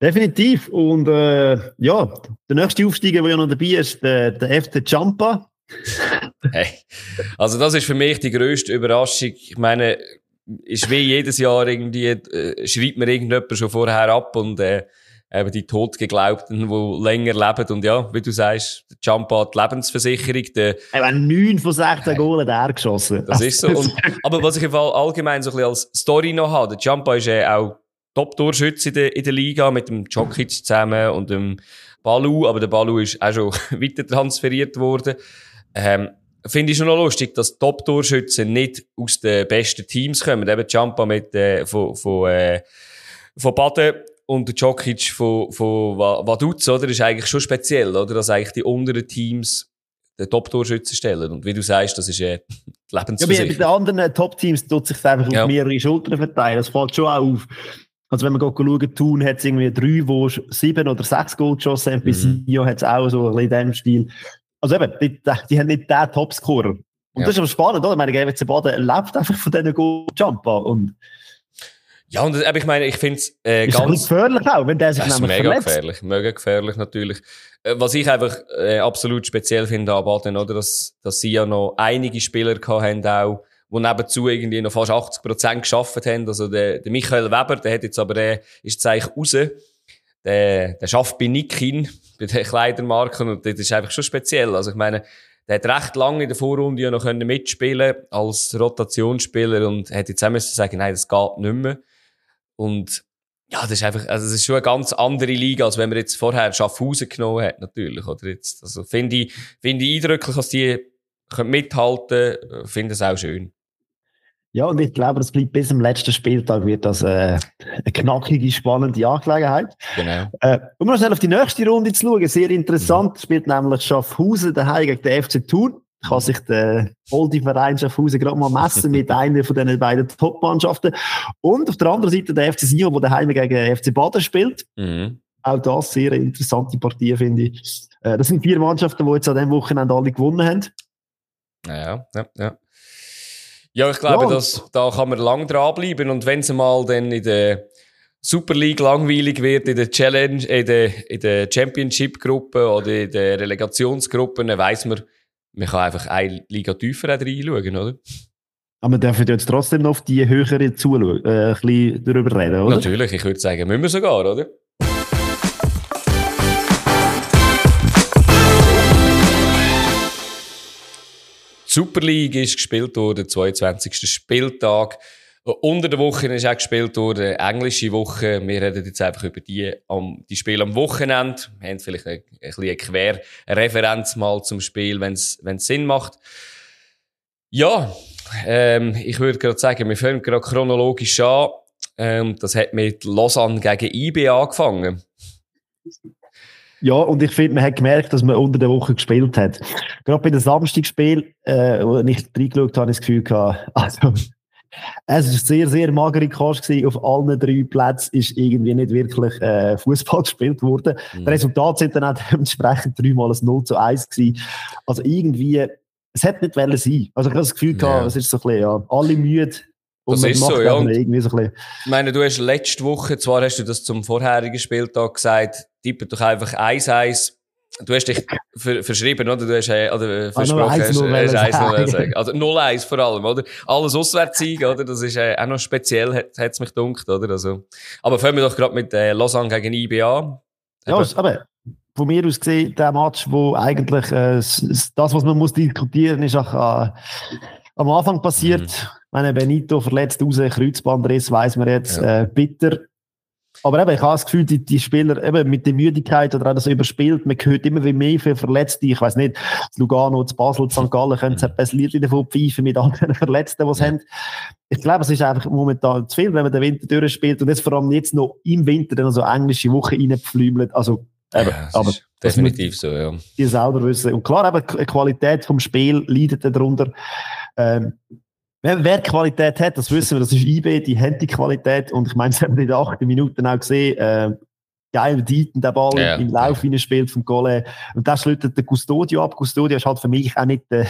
[SPEAKER 1] Definitiv. Und äh, ja, der nächste Aufsteiger, der ja noch dabei ist, der, der FC Champa.
[SPEAKER 2] Hey. Also das ist für mich die grösste Überraschung. Ich meine, ist wie jedes Jahr irgendwie, äh, schreibt mir irgendjemand schon vorher ab und äh, eben die Totgeglaubten, die länger leben. Und ja, wie du sagst, der Jump hat die Lebensversicherung. Der,
[SPEAKER 1] Eben 9 von 16 hey. Goalen der geschossen.
[SPEAKER 2] Das ist so. Und, aber was ich im Fall allgemein so ein bisschen als Story noch habe, der Jumpa ist äh, auch Top-Torschütze in der, in der Liga mit dem Jokic zusammen und dem Balu, aber der Balu ist auch schon weiter transferiert worden. Ähm, Finde ich schon noch lustig, dass Top-Torschützen nicht aus den besten Teams kommen. Eben Champa mit, äh, von, von, äh, von Baden und der Djokic von, von Vaduz, oder? ist eigentlich schon speziell, oder? Dass eigentlich die unteren Teams den Top-Torschützen stellen. Und wie du sagst, das ist äh, die Lebensversicherung.
[SPEAKER 1] Ja, bei, bei den anderen Top-Teams tut sich einfach ja. auf mehrere Schultern verteilen. Das fällt schon auch auf. Also wenn man schaut, Thun hat es irgendwie drei, die sieben oder sechs Gold geschossen haben. Bei mhm. Sio hat es auch so ein bisschen in diesem Stil. Also eben, die, die haben nicht den Topscorer. Und ja. das ist aber spannend, oder? Ich meine, GWC Baden lebt einfach von diesen Goal-Jumper. Und
[SPEAKER 2] ja, und ich meine, ich finde es äh,
[SPEAKER 1] ist ganz... gefährlich auch, wenn der sich
[SPEAKER 2] das nämlich ist mega verletzt. gefährlich, mega gefährlich natürlich. Äh, was ich einfach äh, absolut speziell finde an Baden, oder, dass, dass sie ja noch einige Spieler haben auch, die nebenzu irgendwie noch fast 80 Prozent geschafft haben. Also der, der Michael Weber, der hat jetzt aber, der ist jetzt eigentlich raus. Der, der schafft bei Nikin, bei den Kleidermarken. Und das ist einfach schon speziell. Also ich meine, der hat recht lange in der Vorrunde ja noch mitspielen als Rotationsspieler und hätte jetzt auch müssen sagen, nein, das geht nicht mehr. Und ja, das ist einfach, also, das ist schon eine ganz andere Liga, als wenn man jetzt vorher Schaffhausen genommen hat, natürlich, oder jetzt. Also, finde ich, finde ich eindrücklich, dass die können mithalten, finde es auch schön.
[SPEAKER 1] Ja, und ich glaube, das bleibt bis zum letzten Spieltag wird das äh, eine knackige, spannende Angelegenheit.
[SPEAKER 2] Genau.
[SPEAKER 1] Äh, um noch schnell auf die nächste Runde zu schauen, sehr interessant, mhm. spielt nämlich Schaffhausen daheim gegen den FC Thun. Kann sich der alte Verein Schaffhausen gerade mal messen mit einer von den beiden Top-Mannschaften. Und auf der anderen Seite der FC Sion, der daheim gegen den FC Baden spielt. Mhm. Auch das sehr interessante Partie, finde ich. Äh, das sind vier Mannschaften, die jetzt an diesem Wochenende alle gewonnen haben.
[SPEAKER 2] Ja, ja, ja. Ja, ich glaube, ja. dass, da kann man lang dranbleiben und wenn es mal dann in der Super League langweilig wird, in der Challenge, in der, in der Championship-Gruppe oder in der Relegationsgruppe, dann weiss man, man kann einfach eine Liga tiefer reinschauen, oder?
[SPEAKER 1] Aber wir dürfen jetzt trotzdem noch auf die höhere zuschauen, äh, ein bisschen darüber reden, oder?
[SPEAKER 2] Natürlich, ich würde sagen, müssen wir sogar, oder? Super League ist gespielt worden, 22. Spieltag. Unter der Woche ist auch gespielt worden, englische Woche. Wir reden jetzt einfach über die, um, die Spiele am Wochenende. Wir haben vielleicht ein bisschen eine Querreferenz mal zum Spiel, wenn es Sinn macht. Ja, ähm, ich würde gerade sagen, wir fangen gerade chronologisch an. Ähm, das hat mit Lausanne gegen IB angefangen.
[SPEAKER 1] Ja, und ich finde, man hat gemerkt, dass man unter der Woche gespielt hat. Gerade bei dem Samstagsspiel, äh, wo ich reingeschaut habe, ich das Gefühl gehabt, also, es war sehr, sehr magere Kost gewesen. Auf allen drei Plätzen ist irgendwie nicht wirklich äh, Fußball gespielt worden. Mhm. Das Resultat sind dann auch dementsprechend dreimal ein 0 zu 1 gewesen. Also irgendwie, es hätte nicht sein. Also ich habe das Gefühl gehabt, ja. es ist so ein bisschen, ja, alle müde,
[SPEAKER 2] und das ist so, ja. Und irgendwie so ein ich meine, du hast letzte Woche, zwar hast du das zum vorherigen Spieltag gesagt, tippe doch einfach 1-1. Du hast dich ver verschrieben, oder? Du hast, äh, oder äh, versprochen, hast, hast 1 sagen. Also 0-1 vor allem, oder? Alles Auswärtssieg, oder? Das ist äh, auch noch speziell, hat es mich gedacht, oder? Also, aber fangen wir doch gerade mit äh, Lausanne gegen IBA.
[SPEAKER 1] Ja, aber von mir aus gesehen, der Match, wo eigentlich äh, das, was man muss diskutieren, ist auch äh, am Anfang passiert. Mhm meine, Benito verletzt raus, Kreuzbandriss, weiss man jetzt, ja. äh, bitter. Aber eben, ich habe das Gefühl, die, die Spieler eben mit der Müdigkeit oder auch das überspielt, man hört immer wie mehr für Verletzte. Ich weiß nicht, Lugano, zu Basel, St. Gallen können sie ein Lied davon pfeifen mit anderen Verletzten, die sie ja. haben. Ich glaube, es ist einfach momentan zu viel, wenn man den Winter durchspielt und jetzt vor allem jetzt noch im Winter dann so englische Woche reinpflümelt. Also, eben,
[SPEAKER 2] ja, aber definitiv so, ja.
[SPEAKER 1] Die selber wissen. Und klar, eben, die Qualität vom Spiel leidet darunter. Ähm, Wer, wer Qualität hat, das wissen wir, das ist IB, die haben die Qualität. Und ich meine, das haben wir in den acht Minuten auch gesehen. Äh, geil Dieten der Ball ja, im Lauf ja. spielt vom Gole. Und das schlüttet der Custodio ab. Custodio ist halt für mich auch nicht der,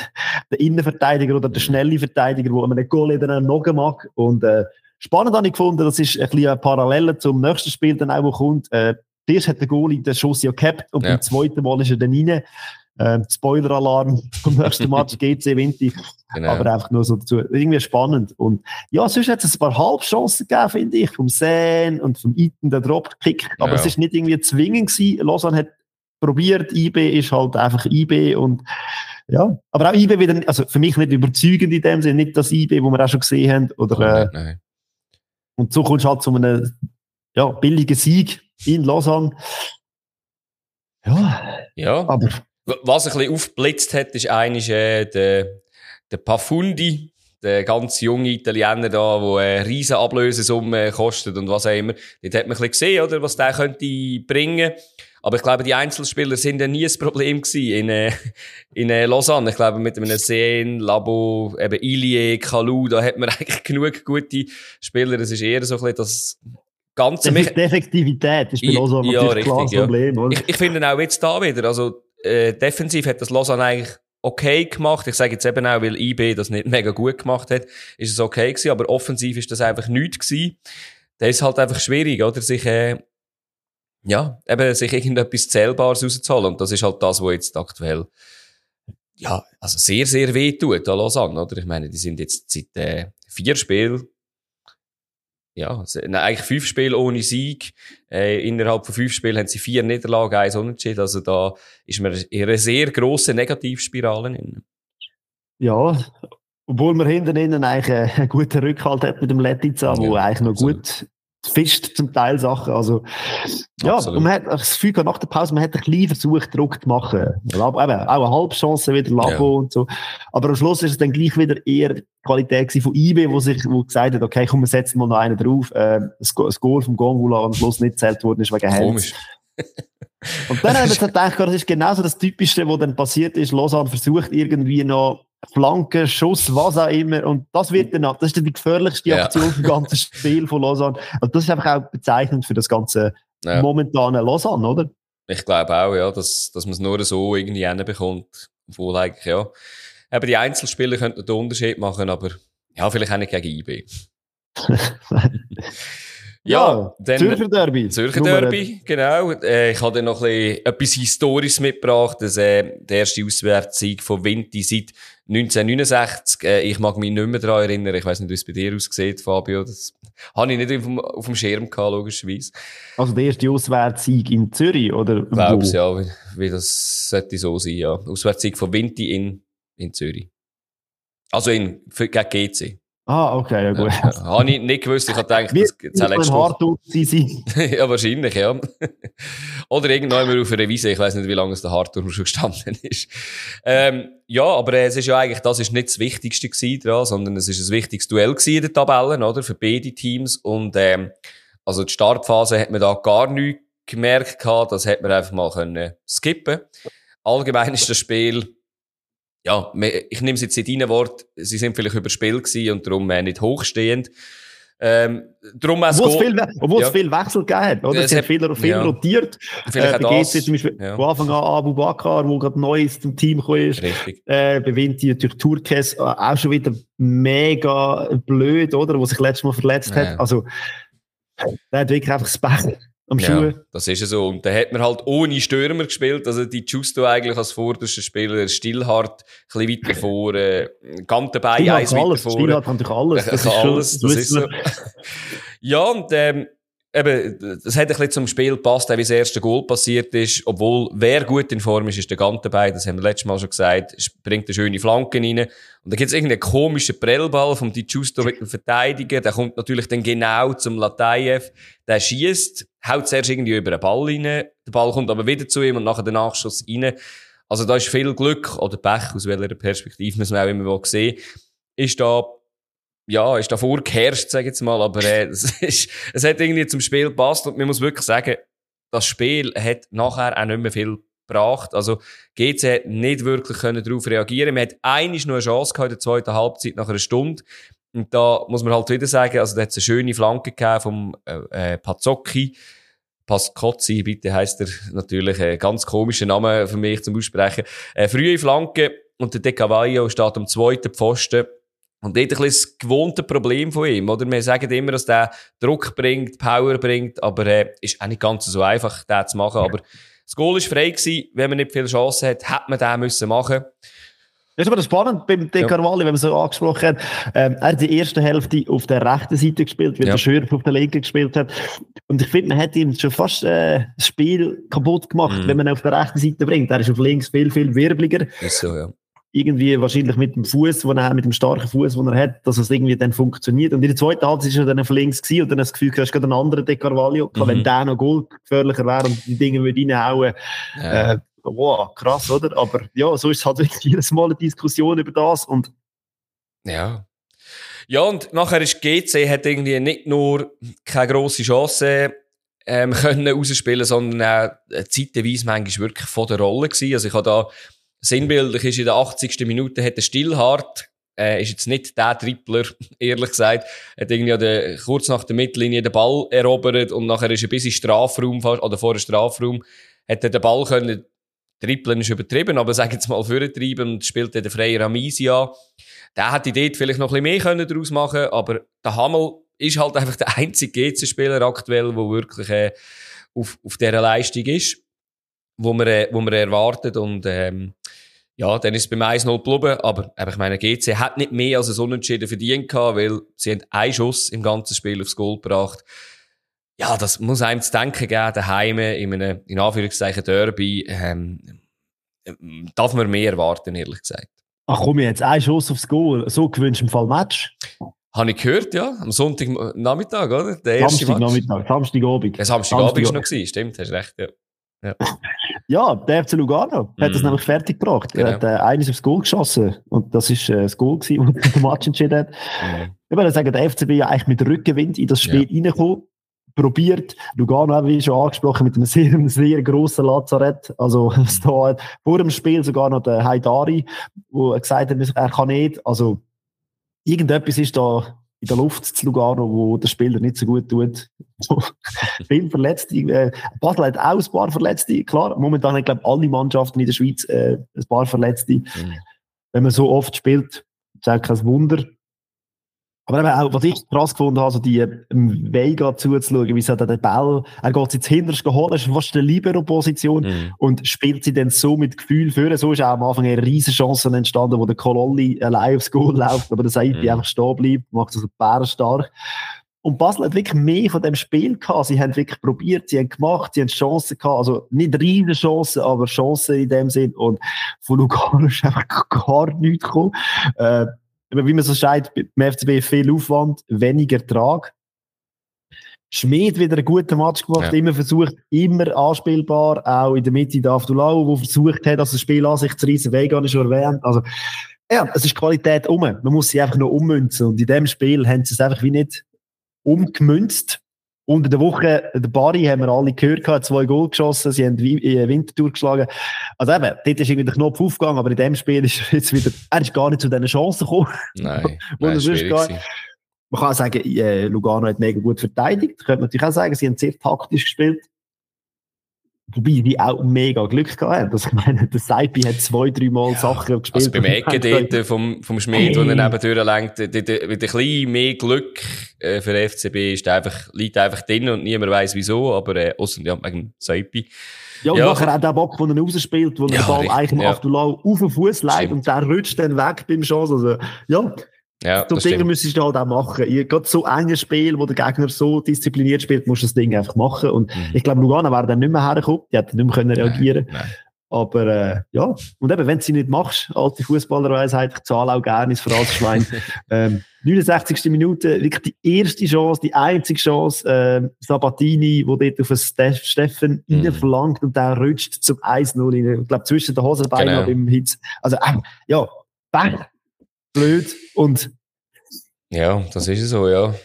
[SPEAKER 1] der Innenverteidiger oder der schnelle Verteidiger, wo man den Gole dann noch mag. Und äh, spannend habe ich gefunden, das ist ein bisschen eine Parallele zum nächsten Spiel, dann auch, wo kommt. Äh, Zuerst hat der Goalie den Schuss ja gehabt und ja. beim zweiten Mal ist er dann rein. Ähm, Spoiler-Alarm vom nächsten Match GC Winti. Genau. Aber einfach nur so dazu. Irgendwie spannend. Und ja, sonst hat es ein paar Halbchancen gegeben, finde ich. Vom Sen und vom Iten, der Dropkick. Aber ja. es ist nicht irgendwie zwingend gewesen. Lausanne hat probiert. IB ist halt einfach IB und ja. Aber auch IB wieder, also für mich nicht überzeugend in dem Sinne. Nicht das IB, wo wir auch schon gesehen haben. Oder, äh, nein. Und so kommst du halt zu einem ja, billigen Sieg in Lausanne. Ja.
[SPEAKER 2] Ja. Aber was ein bisschen aufgeblitzt hat, ist eigentlich äh, der, der Pafundi, der ganz junge Italiener da, der eine riesen Ablösesumme kostet und was auch immer. Dort hat man ein bisschen gesehen, oder, was der könnte bringen. Aber ich glaube, die Einzelspieler sind ja nie ein Problem gewesen in, äh, in äh, Lausanne. Ich glaube, mit einem Seen, Labo, eben Ilie, Kalu, da hat man eigentlich genug gute Spieler. Das ist eher so ein bisschen das Ganze.
[SPEAKER 1] Die Effektivität ist bei Lausanne ja, natürlich richtig, klar Problem, oder?
[SPEAKER 2] Ich, ich finde auch jetzt da wieder, also äh, defensiv hat das Lausanne eigentlich okay gemacht. Ich sage jetzt eben auch, weil IB das nicht mega gut gemacht hat, ist es okay gewesen, aber offensiv ist das einfach nichts gewesen. Das ist halt einfach schwierig, oder? Sich, äh, ja, eben, sich irgendetwas Zählbares rauszuholen. Und das ist halt das, was jetzt aktuell, ja, also sehr, sehr weh tut an Lausanne, oder? Ich meine, die sind jetzt seit, äh, vier Spielen ja, eigentlich fünf Spiele ohne Sieg. Äh, innerhalb von fünf Spielen haben sie vier Niederlagen, eins Unentschieden. Also da ist man in einer sehr grossen Negativspirale drin.
[SPEAKER 1] Ja, obwohl man hinten innen eigentlich einen guten Rückhalt hat mit dem Letica, ja, wo eigentlich noch gut fischt zum Teil Sachen. Also, ja, und man hat das Gefühl nach der Pause, man hat ein bisschen versucht, Druck zu machen. Labo, eben, auch eine Halbchance wieder Labo ja. und so. Aber am Schluss ist es dann gleich wieder eher die Qualität von IB, wo sich, wo gesagt hat, okay, komm, wir setzen mal noch einen drauf. Äh, das, Goal vom Gongula am Schluss nicht zählt worden ist wegen Hands. und dann haben wir gedacht, das ist genauso das Typische, was dann passiert ist. Lausanne versucht irgendwie noch Flanken, Schuss, was auch immer. Und das wird dann, das ist dann die gefährlichste Aktion ja. im ganzen Spiel von Lausanne. Also das ist einfach auch bezeichnend für das ganze ja. momentane Lausanne, oder?
[SPEAKER 2] Ich glaube auch, ja, dass, dass man es nur so irgendwie hinbekommt. Obwohl eigentlich, ja. Eben die Einzelspieler könnten den Unterschied machen, aber ja, vielleicht auch nicht gegen IB.
[SPEAKER 1] Ja, dann, Zürcher Derby.
[SPEAKER 2] Zürcher Derby, genau. Äh, ich habe dann noch ein bisschen etwas Historisches mitgebracht. Das, äh, der erste Auswärtssieg von Vinti seit 1969. Äh, ich mag mich nicht mehr daran erinnern. Ich weiß nicht, wie es bei dir aussieht, Fabio. Das habe ich nicht auf dem, auf dem Schirm gehabt, logischerweise.
[SPEAKER 1] Also der erste Auswärtssieg in Zürich, oder?
[SPEAKER 2] Ich glaube ja, wie, wie, das sollte so sein, ja. Auswärtssieg von Vinti in, in Zürich. Also in, für, gegen GC.
[SPEAKER 1] Ah, okay, ja gut. Ja,
[SPEAKER 2] habe ich nicht gewusst. Ich habe gedacht, Wie, das
[SPEAKER 1] zählt letztes hart sein.
[SPEAKER 2] ja, wahrscheinlich, ja. Oder irgendwann auf einer Wiese. Ich weiß nicht, wie lange es der Hardturm schon gestanden ist. Ähm, ja, aber äh, es ist ja eigentlich, das ist nicht das Wichtigste gewesen dran, sondern es ist ein wichtiges Duell gewesen in den Tabellen, oder? Für beide Teams. Und, ähm, also die Startphase hat man da gar nichts gemerkt gehabt. Das hätte man einfach mal können skippen. Allgemein ist das Spiel ja, ich nehme es jetzt in deinen Wort, sie sind vielleicht überspielt und darum äh, nicht hochstehend. Ähm, darum
[SPEAKER 1] obwohl es viel, obwohl ja. es viel Wechsel gegeben hat, oder? Es, es hat viel, viel ja. rotiert. Vielleicht äh, bei GC zum Beispiel, ja. von Anfang an Abu Bakar, wo gerade neu zum Team gekommen ist. Richtig. Äh, bei Vinti natürlich Turkes, äh, auch schon wieder mega blöd, oder? Wo sich letztes Mal verletzt hat. Also, der hat wirklich einfach das Pech am ja,
[SPEAKER 2] Das ist ja so. Und da hat man halt ohne Stürmer gespielt. Also die Justo eigentlich als vorderster Spieler, Stillhart ein bisschen weiter vor, äh, Gantenbein eins weiter vor.
[SPEAKER 1] Stillhart kann natürlich alles.
[SPEAKER 2] Das kann alles, das ist so. ja, und ähm, eben, das hat ein bisschen zum Spiel gepasst, wie das erste Goal passiert ist. Obwohl, wer gut in Form ist, ist der Gantenbein. Das haben wir letztes Mal schon gesagt. Bringt eine schöne Flanke rein. Und da gibt es irgendeinen komischen Prellball vom Di Giusto mit dem Verteidiger. Der kommt natürlich dann genau zum Latayev. Der schießt, haut zuerst irgendwie über den Ball rein. Der Ball kommt aber wieder zu ihm und nachher den Nachschuss rein. Also da ist viel Glück oder Pech, aus welcher Perspektive man es auch immer sehen ist da ja, ist davor geherrscht, sag ich jetzt mal, aber äh, es, ist, es hat irgendwie zum Spiel gepasst und man muss wirklich sagen, das Spiel hat nachher auch nicht mehr viel gebracht. Also GC hat nicht wirklich können darauf reagieren. Man hat eigentlich nur eine Chance gehabt in der zweiten Halbzeit nach einer Stunde. Und da muss man halt wieder sagen, also da hat es eine schöne Flanke gegeben vom äh, äh Pazzocchi. Pascozzi, bitte heißt er natürlich, ein ganz komischer Name für mich zum Aussprechen. Eine frühe Flanke und der De Cavallo steht am zweiten Pfosten und dort ein bisschen das gewohnte Problem von ihm, oder? Wir sagen immer, dass der Druck bringt, Power bringt, aber äh, ist auch nicht ganz so einfach, den zu machen. Aber das Goal war frei gewesen. Wenn man nicht viel Chance hat, hätte man den müssen machen
[SPEAKER 1] das ist aber spannend beim De Carvalho, wenn man so angesprochen hat. Ähm, er hat die erste Hälfte auf der rechten Seite gespielt, weil ja. der Schürf auf der linken gespielt hat. Und ich finde, man hat ihm schon fast äh, das Spiel kaputt gemacht, mhm. wenn man ihn auf der rechten Seite bringt. Er ist auf links viel, viel wirbliger.
[SPEAKER 2] Ist so, ja
[SPEAKER 1] irgendwie wahrscheinlich mit dem Fuß, er mit dem starken Fuß, den er hat, dass es irgendwie dann funktioniert. Und in der zweiten Halbzeit ist er dann auf links gewesen und dann das Gefühl, du hast gerade einen anderen De Carvalho mhm. wenn der noch goldgefährlicher wäre und die Dinge würde reinhauen. Ja. Äh, wow, krass, oder? Aber ja, so ist es halt wirklich jedes Mal eine Diskussion über das und
[SPEAKER 2] ja. Ja, und nachher ist GC hat irgendwie nicht nur keine grosse Chance ähm, können rausspielen, sondern auch äh, zeitweise manchmal wirklich von der Rolle gewesen. Also ich habe da Sinnbildlich ist in der 80. Minute hat der Stillhart, äh, ist jetzt nicht der Tripler, ehrlich gesagt, hat irgendwie der, kurz nach der Mittellinie den Ball erobert und nachher ist er bis in Strafraum, oder vor dem Strafraum, hat er den Ball können, Trippeln ist übertrieben, aber sag jetzt mal vortreiben und spielt der freie Ramisia. Der hätte dort vielleicht noch ein bisschen mehr daraus machen können, aber der Hammel ist halt einfach der einzige GC-Spieler aktuell, der wirklich äh, auf, auf dieser Leistung ist wo man, äh, wo man erwartet. Und ähm, ja, dann ist es beim 1-0 geblieben. Aber, aber ich meine, GC hat nicht mehr als ein Unentschieden verdient gehabt, weil sie haben einen Schuss im ganzen Spiel aufs Goal gebracht. Ja, das muss einem zu denken geben, daheim in einem, in Anführungszeichen, Derby. Ähm, darf man mehr erwarten, ehrlich gesagt.
[SPEAKER 1] Ach komm jetzt, ein Schuss aufs Goal, so gewünscht im Fall Match.
[SPEAKER 2] Habe ich gehört, ja. Am Sonntagnachmittag, oder?
[SPEAKER 1] Der Samstagnachmittag, Samstagabend.
[SPEAKER 2] Ja, Samstagabend ist noch gewesen, stimmt, hast recht, ja.
[SPEAKER 1] Ja. ja, der FC Lugano hat mm. das mhm. nämlich fertig gebracht. Genau. Er hat äh, eines aufs Goal geschossen. Und das ist äh, das Goal gewesen, das der Match entschieden hat. Mm. Ich würde sagen, der FCB ja eigentlich mit Rückenwind in das Spiel ja. reingekommen. Probiert. Lugano, wie schon angesprochen, mit einem sehr, sehr grossen Lazarett. Also, es da vor dem Spiel sogar noch der Haidari, der gesagt hat, er kann nicht. Also, irgendetwas ist da in der Luft zu Lugano, wo der Spieler nicht so gut tut. Viele Verletzte. Äh, Basel hat auch ein paar Verletzte. Klar, momentan haben, glaube ich, alle Mannschaften in der Schweiz äh, ein paar Verletzte. Mhm. Wenn man so oft spielt, ist auch kein Wunder. Aber auch, was ich krass gefunden habe, so die ähm, Vega zuzuschauen, wie sie den Ball, er geht sie ins Hinterste holen, ist fast eine Libero-Position mm. und spielt sie dann so mit Gefühl für. So ist auch am Anfang eine riesige Chance entstanden, wo der Kololli allein aufs Goal läuft, aber der Saiti mm. einfach stehen bleibt, macht das so stark. Und Basel hat wirklich mehr von dem Spiel gehabt. Sie haben wirklich probiert, sie haben gemacht, sie haben Chancen gehabt. Also nicht riesige Chancen, aber Chancen in dem Sinn. Und von Lugano ist einfach gar nichts gekommen. Äh, wie man so sagt, beim FCB viel Aufwand, weniger Ertrag. Schmid wieder einen guten Match gemacht, ja. immer versucht, immer anspielbar, auch in der Mitte der Aftulau, der versucht hat, das Spiel an sich zu reissen, Vega ist schon erwähnt, also, ja, es ist Qualität um, man muss sie einfach noch ummünzen. Und in dem Spiel haben sie es einfach wie nicht umgemünzt unter der Woche, der Barry, haben wir alle gehört, hat zwei Goal geschossen, sie haben äh, Wintertour geschlagen. Also eben, dort ist irgendwie der Knopf aufgegangen, aber in dem Spiel ist jetzt wieder, er ist gar nicht zu diesen Chancen gekommen.
[SPEAKER 2] Nein, nein
[SPEAKER 1] Man kann auch sagen, äh, Lugano hat mega gut verteidigt. Könnte man natürlich auch sagen, sie haben sehr taktisch gespielt. Wobei die auch mega Glück gehabt haben. Also, ich meine, der Saipi hat zwei, drei Mal ja. Sachen gespielt.
[SPEAKER 2] Also beim Ecken dort vom, vom Schmied, hey. der nebendurch lenkt, mit ein bisschen mehr Glück äh, für den FCB ist einfach, liegt einfach drin und niemand weiß wieso, aber äh, außer ja, wegen Saipi.
[SPEAKER 1] Ja, und ja. nachher auch der Bock, den er rausspielt, wo ja, der Ball richtig, eigentlich ja. Auf den Fuß leitet und der rutscht dann weg beim Chance. Also, ja, ja, so Dinge müsstest du halt auch machen. Gerade so enges Spiel, wo der Gegner so diszipliniert spielt, musst du das Ding einfach machen. Und mhm. ich glaube, Lugano wäre dann nicht mehr hergekommen. Die hätten nicht mehr können reagieren nein, nein. Aber äh, ja, und eben, wenn du sie nicht machst, alte Fußballerweisheit, ich zahle auch gerne ins Phrasenschwein. ähm, 69. Minute, wirklich die erste Chance, die einzige Chance, äh, Sabatini, wo dort auf Steff, Steffen mhm. reinflankt und der rutscht zum 1-0 Ich glaube, zwischen den Hosenbeinen genau. beim Hitz. Also, äh, ja, bang, blöd und.
[SPEAKER 2] Ja, das ist so, ja.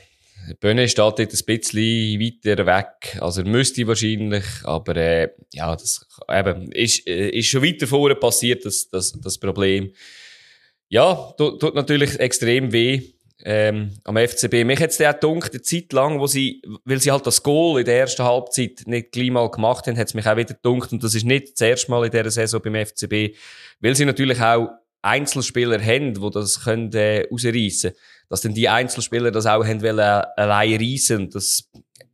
[SPEAKER 2] Böhne steht dort ein bisschen weiter weg, also er müsste wahrscheinlich, aber äh, ja, das eben, ist, äh, ist schon weiter vorne passiert, das, das, das Problem. Ja, tut, tut natürlich extrem weh ähm, am FCB. Mich hat es auch gedacht, eine Zeit lang, wo sie, weil sie halt das Goal in der ersten Halbzeit nicht gleich mal gemacht haben, hat es mich auch wieder gedacht, und das ist nicht das erste Mal in dieser Saison beim FCB, weil sie natürlich auch Einzelspieler haben, die das können, äh, rausreissen dass dann die Einzelspieler das auch haben wollen, äh, allein reissen. Das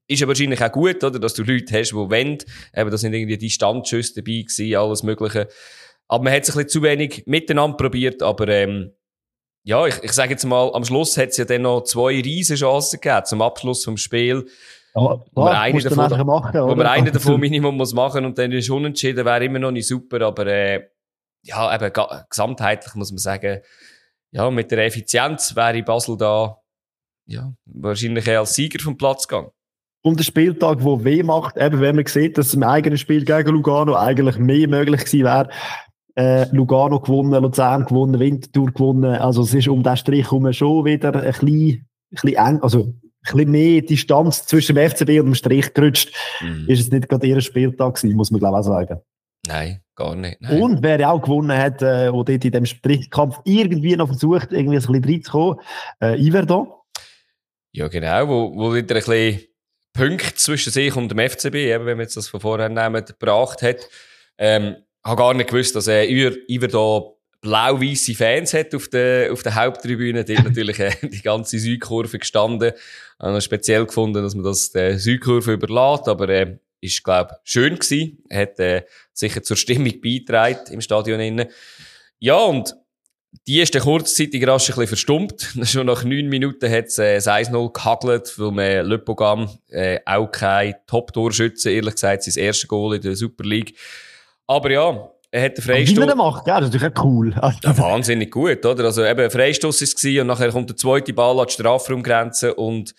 [SPEAKER 2] ist ja wahrscheinlich auch gut, oder? Dass du Leute hast, die wollen. Eben, da sind irgendwie die Standschüsse dabei gewesen, alles Mögliche. Aber man hat es ein bisschen zu wenig miteinander probiert, aber, ähm, ja, ich, ich sage jetzt mal, am Schluss hat es ja dann noch zwei riesen Chancen gegeben, zum Abschluss vom Spiel.
[SPEAKER 1] Ja, wo man eine davon, machen,
[SPEAKER 2] wo man eine davon Minimum muss machen und dann ist unentschieden, wäre immer noch nicht super, aber, äh, ja, eben gesamtheitlich muss man sagen, ja, mit der Effizienz wäre Basel da ja, wahrscheinlich eher als Sieger vom Platz gegangen.
[SPEAKER 1] Und der Spieltag, wo weh macht, eben wenn man sieht, dass im eigenen Spiel gegen Lugano eigentlich mehr möglich gewesen wäre. Äh, Lugano gewonnen, Luzern gewonnen, Winterthur gewonnen. Also es ist um den Strich herum schon wieder ein bisschen, ein bisschen eng, also ein bisschen mehr Distanz zwischen dem FCB und dem Strich gerutscht. Mhm. Ist es nicht gerade ihr Spieltag gewesen, muss man glaube ich auch sagen.
[SPEAKER 2] Nein, gar nicht. Nein.
[SPEAKER 1] Und wer auch gewonnen hat, äh, wo dort in dem Strichkampf irgendwie noch versucht, irgendwie ein bisschen reinzukommen, äh, Iverdon.
[SPEAKER 2] Ja, genau, wo, wo wieder ein bisschen Punkte zwischen sich und dem FCB, eben, wenn man jetzt das von vorher nehmen, gebracht hat. Ähm, habe gar nicht gewusst, dass äh, Iverdon blau-weiße Fans hat auf der, auf der Haupttribüne. Dort natürlich äh, die ganze Südkurve gestanden. Habe speziell gefunden, dass man das der Südkurve überlässt, aber äh, ist, glaube schön gewesen. Hat äh, sicher zur Stimmung beigetragen im Stadion innen. Ja, und die ist dann kurzzeitig rasch ein bisschen verstummt. Schon nach neun Minuten hat es äh, 1-0 gehagelt, weil man Le Pogam äh, auch kein Top-Torschütze, ehrlich gesagt, sein erstes Goal in der Super League. Aber ja, er hat den Freistoß.
[SPEAKER 1] Wie er macht, ja, das ist natürlich cool.
[SPEAKER 2] Ja, wahnsinnig gut, oder? Also eben, Freistoß ist es und nachher kommt der zweite Ball an die Strafraumgrenze und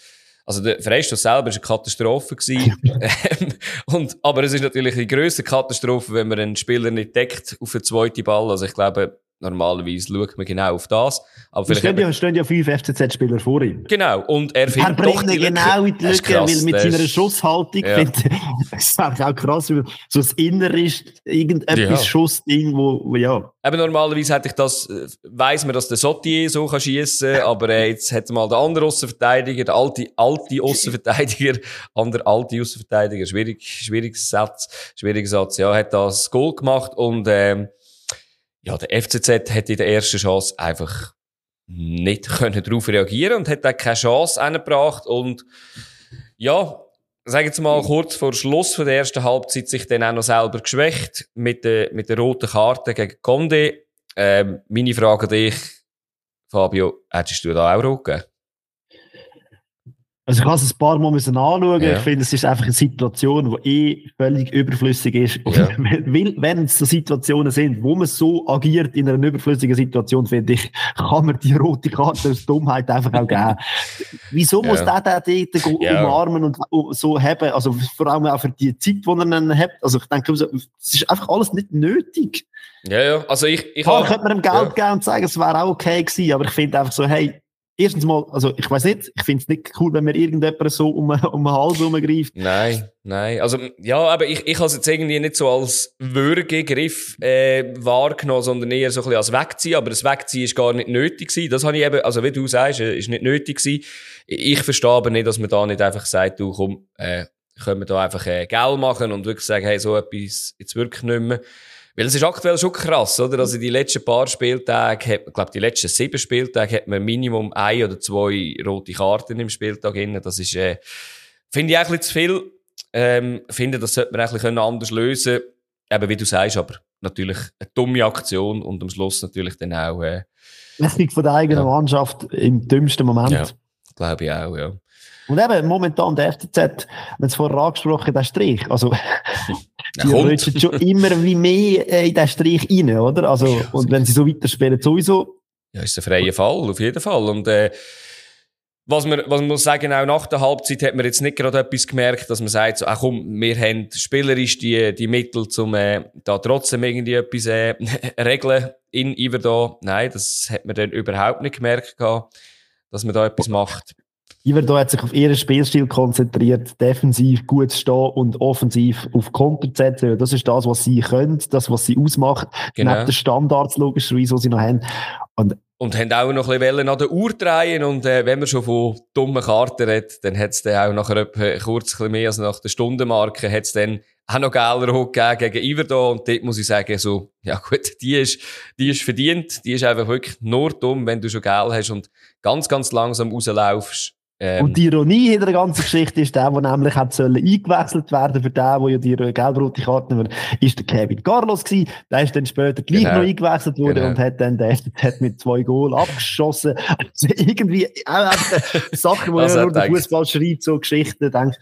[SPEAKER 2] also der Freistoß selber war eine Katastrophe. Ähm, und, aber es ist natürlich eine grösste Katastrophe, wenn man einen Spieler nicht deckt auf den zweiten Ball. Also ich glaube, Normalerweise schaut man genau auf das.
[SPEAKER 1] Aber vielleicht stehen, ja, stehen ja fünf FCZ-Spieler vor ihm.
[SPEAKER 2] Genau. Und er
[SPEAKER 1] findet er doch die genau in die Lücke, krass, weil mit seiner Schusshaltung ja. finde es ist auch krass, weil so das Innere ist irgendetwas ja. Schussding, wo, ja.
[SPEAKER 2] Eben normalerweise hätte ich das, äh, weiss man, dass der Sotier so kann schiessen, aber äh, jetzt hat mal der andere Außenverteidiger, der alte, alte Außenverteidiger, andere alte Außenverteidiger, schwierig, schwieriges Satz, schwieriger Satz, ja, hat das Goal gemacht und, ähm, ja, der FCZ hat in der ersten Chance einfach nicht können darauf reagieren und hat auch keine Chance angebracht und ja, sagen wir mal kurz vor Schluss von der ersten Halbzeit sich dann auch noch selber geschwächt mit der, mit der roten Karte gegen Conde. Ähm, meine Frage an dich, Fabio, hättest du da auch rot gegeben?
[SPEAKER 1] Also ich habe es ein paar Mal müssen anschauen. Ja. Ich finde, es ist einfach eine Situation, die eh völlig überflüssig ist. Ja. Wenn es so Situationen sind, wo man so agiert in einer überflüssigen Situation, finde ich, kann man die rote Karte aus Dummheit einfach auch geben. Wieso ja. muss der da dort umarmen und so haben? Also vor allem auch für die Zeit, die er dann hat. Also ich denke, es ist einfach alles nicht nötig.
[SPEAKER 2] Ja, ja. Also ich, ich
[SPEAKER 1] Klar, könnte man ihm Geld geben und sagen, es wäre auch okay gewesen, aber ich finde einfach so, hey, erstens mal, also ich weiß nicht, ich finde es nicht cool, wenn mir irgendjemand so um, um den Hals rumgreift.
[SPEAKER 2] Nein, nein. Also ja, aber ich, ich habe es jetzt irgendwie nicht so als Würgegriff äh, wahrgenommen, sondern eher so ein bisschen als Wegziehen. Aber das Wegziehen ist gar nicht nötig gewesen. Das habe ich eben, also wie du sagst, äh, ist nicht nötig gewesen. Ich verstehe aber nicht, dass man da nicht einfach sagt, du komm, äh, können wir da einfach äh, Geld machen und wirklich sagen, hey, so etwas jetzt wirklich nicht mehr. Weil es ist aktuell schon krass, oder? Also die letzten paar Spieltage, hat, ich glaube, die letzten sieben Spieltage hat man Minimum ein oder zwei rote Karten im Spieltag drin. Das ist, äh, finde ich eigentlich zu viel. Ähm, finde, das sollte man eigentlich anders lösen. Eben, wie du sagst, aber natürlich eine dumme Aktion und am Schluss natürlich dann auch, äh,
[SPEAKER 1] Rechnung von der eigenen ja. Mannschaft im dümmsten Moment. Ja,
[SPEAKER 2] glaube ich auch, ja.
[SPEAKER 1] Und eben, momentan der FCZ, wenn es vorher angesprochen der Strich, also, die rutschen schon immer wie mehr äh, in den Strich rein, oder? Also, und wenn sie so weiterspielen, sowieso.
[SPEAKER 2] Ja, ist ein freier Fall, auf jeden Fall. Und, äh, was man, was man muss sagen, auch nach der Halbzeit hat man jetzt nicht gerade etwas gemerkt, dass man sagt, so, ach komm, wir haben spielerisch die, die Mittel, um äh, da trotzdem irgendwie etwas äh, regeln in Iver Nein, das hat man dann überhaupt nicht gemerkt, dass man da etwas macht.
[SPEAKER 1] Iverdo hat sich auf ihren Spielstil konzentriert, defensiv gut zu stehen und offensiv auf Konter zu setzen. Das ist das, was sie können, das, was sie ausmacht. Genau. Neben den Standards logischerweise, die sie noch haben.
[SPEAKER 2] Und, und haben auch noch ein bisschen an der Uhr drehen. Und äh, wenn man schon von dummen Karten redet, dann hat es dann auch nachher kurz ein mehr als nach der Stundenmarke, hat es dann auch noch Gelder gegeben gegen Iverdo. Und dort muss ich sagen, so, ja gut, die ist, die ist verdient. Die ist einfach wirklich nur dumm, wenn du schon Geld hast und ganz, ganz langsam rauslaufst
[SPEAKER 1] ähm, und die Ironie hinter der ganzen Geschichte ist der, der nämlich hat sollen eingewechselt werden für den, der ja die gelb-rote Karte war, ist der Kevin Carlos gewesen. Der ist dann später gleich genau. noch eingewechselt worden genau. und hat dann der hat mit zwei Goal abgeschossen. Also irgendwie auch Sachen, wo ja nur der Fußball schreibt, so Geschichten, denkt,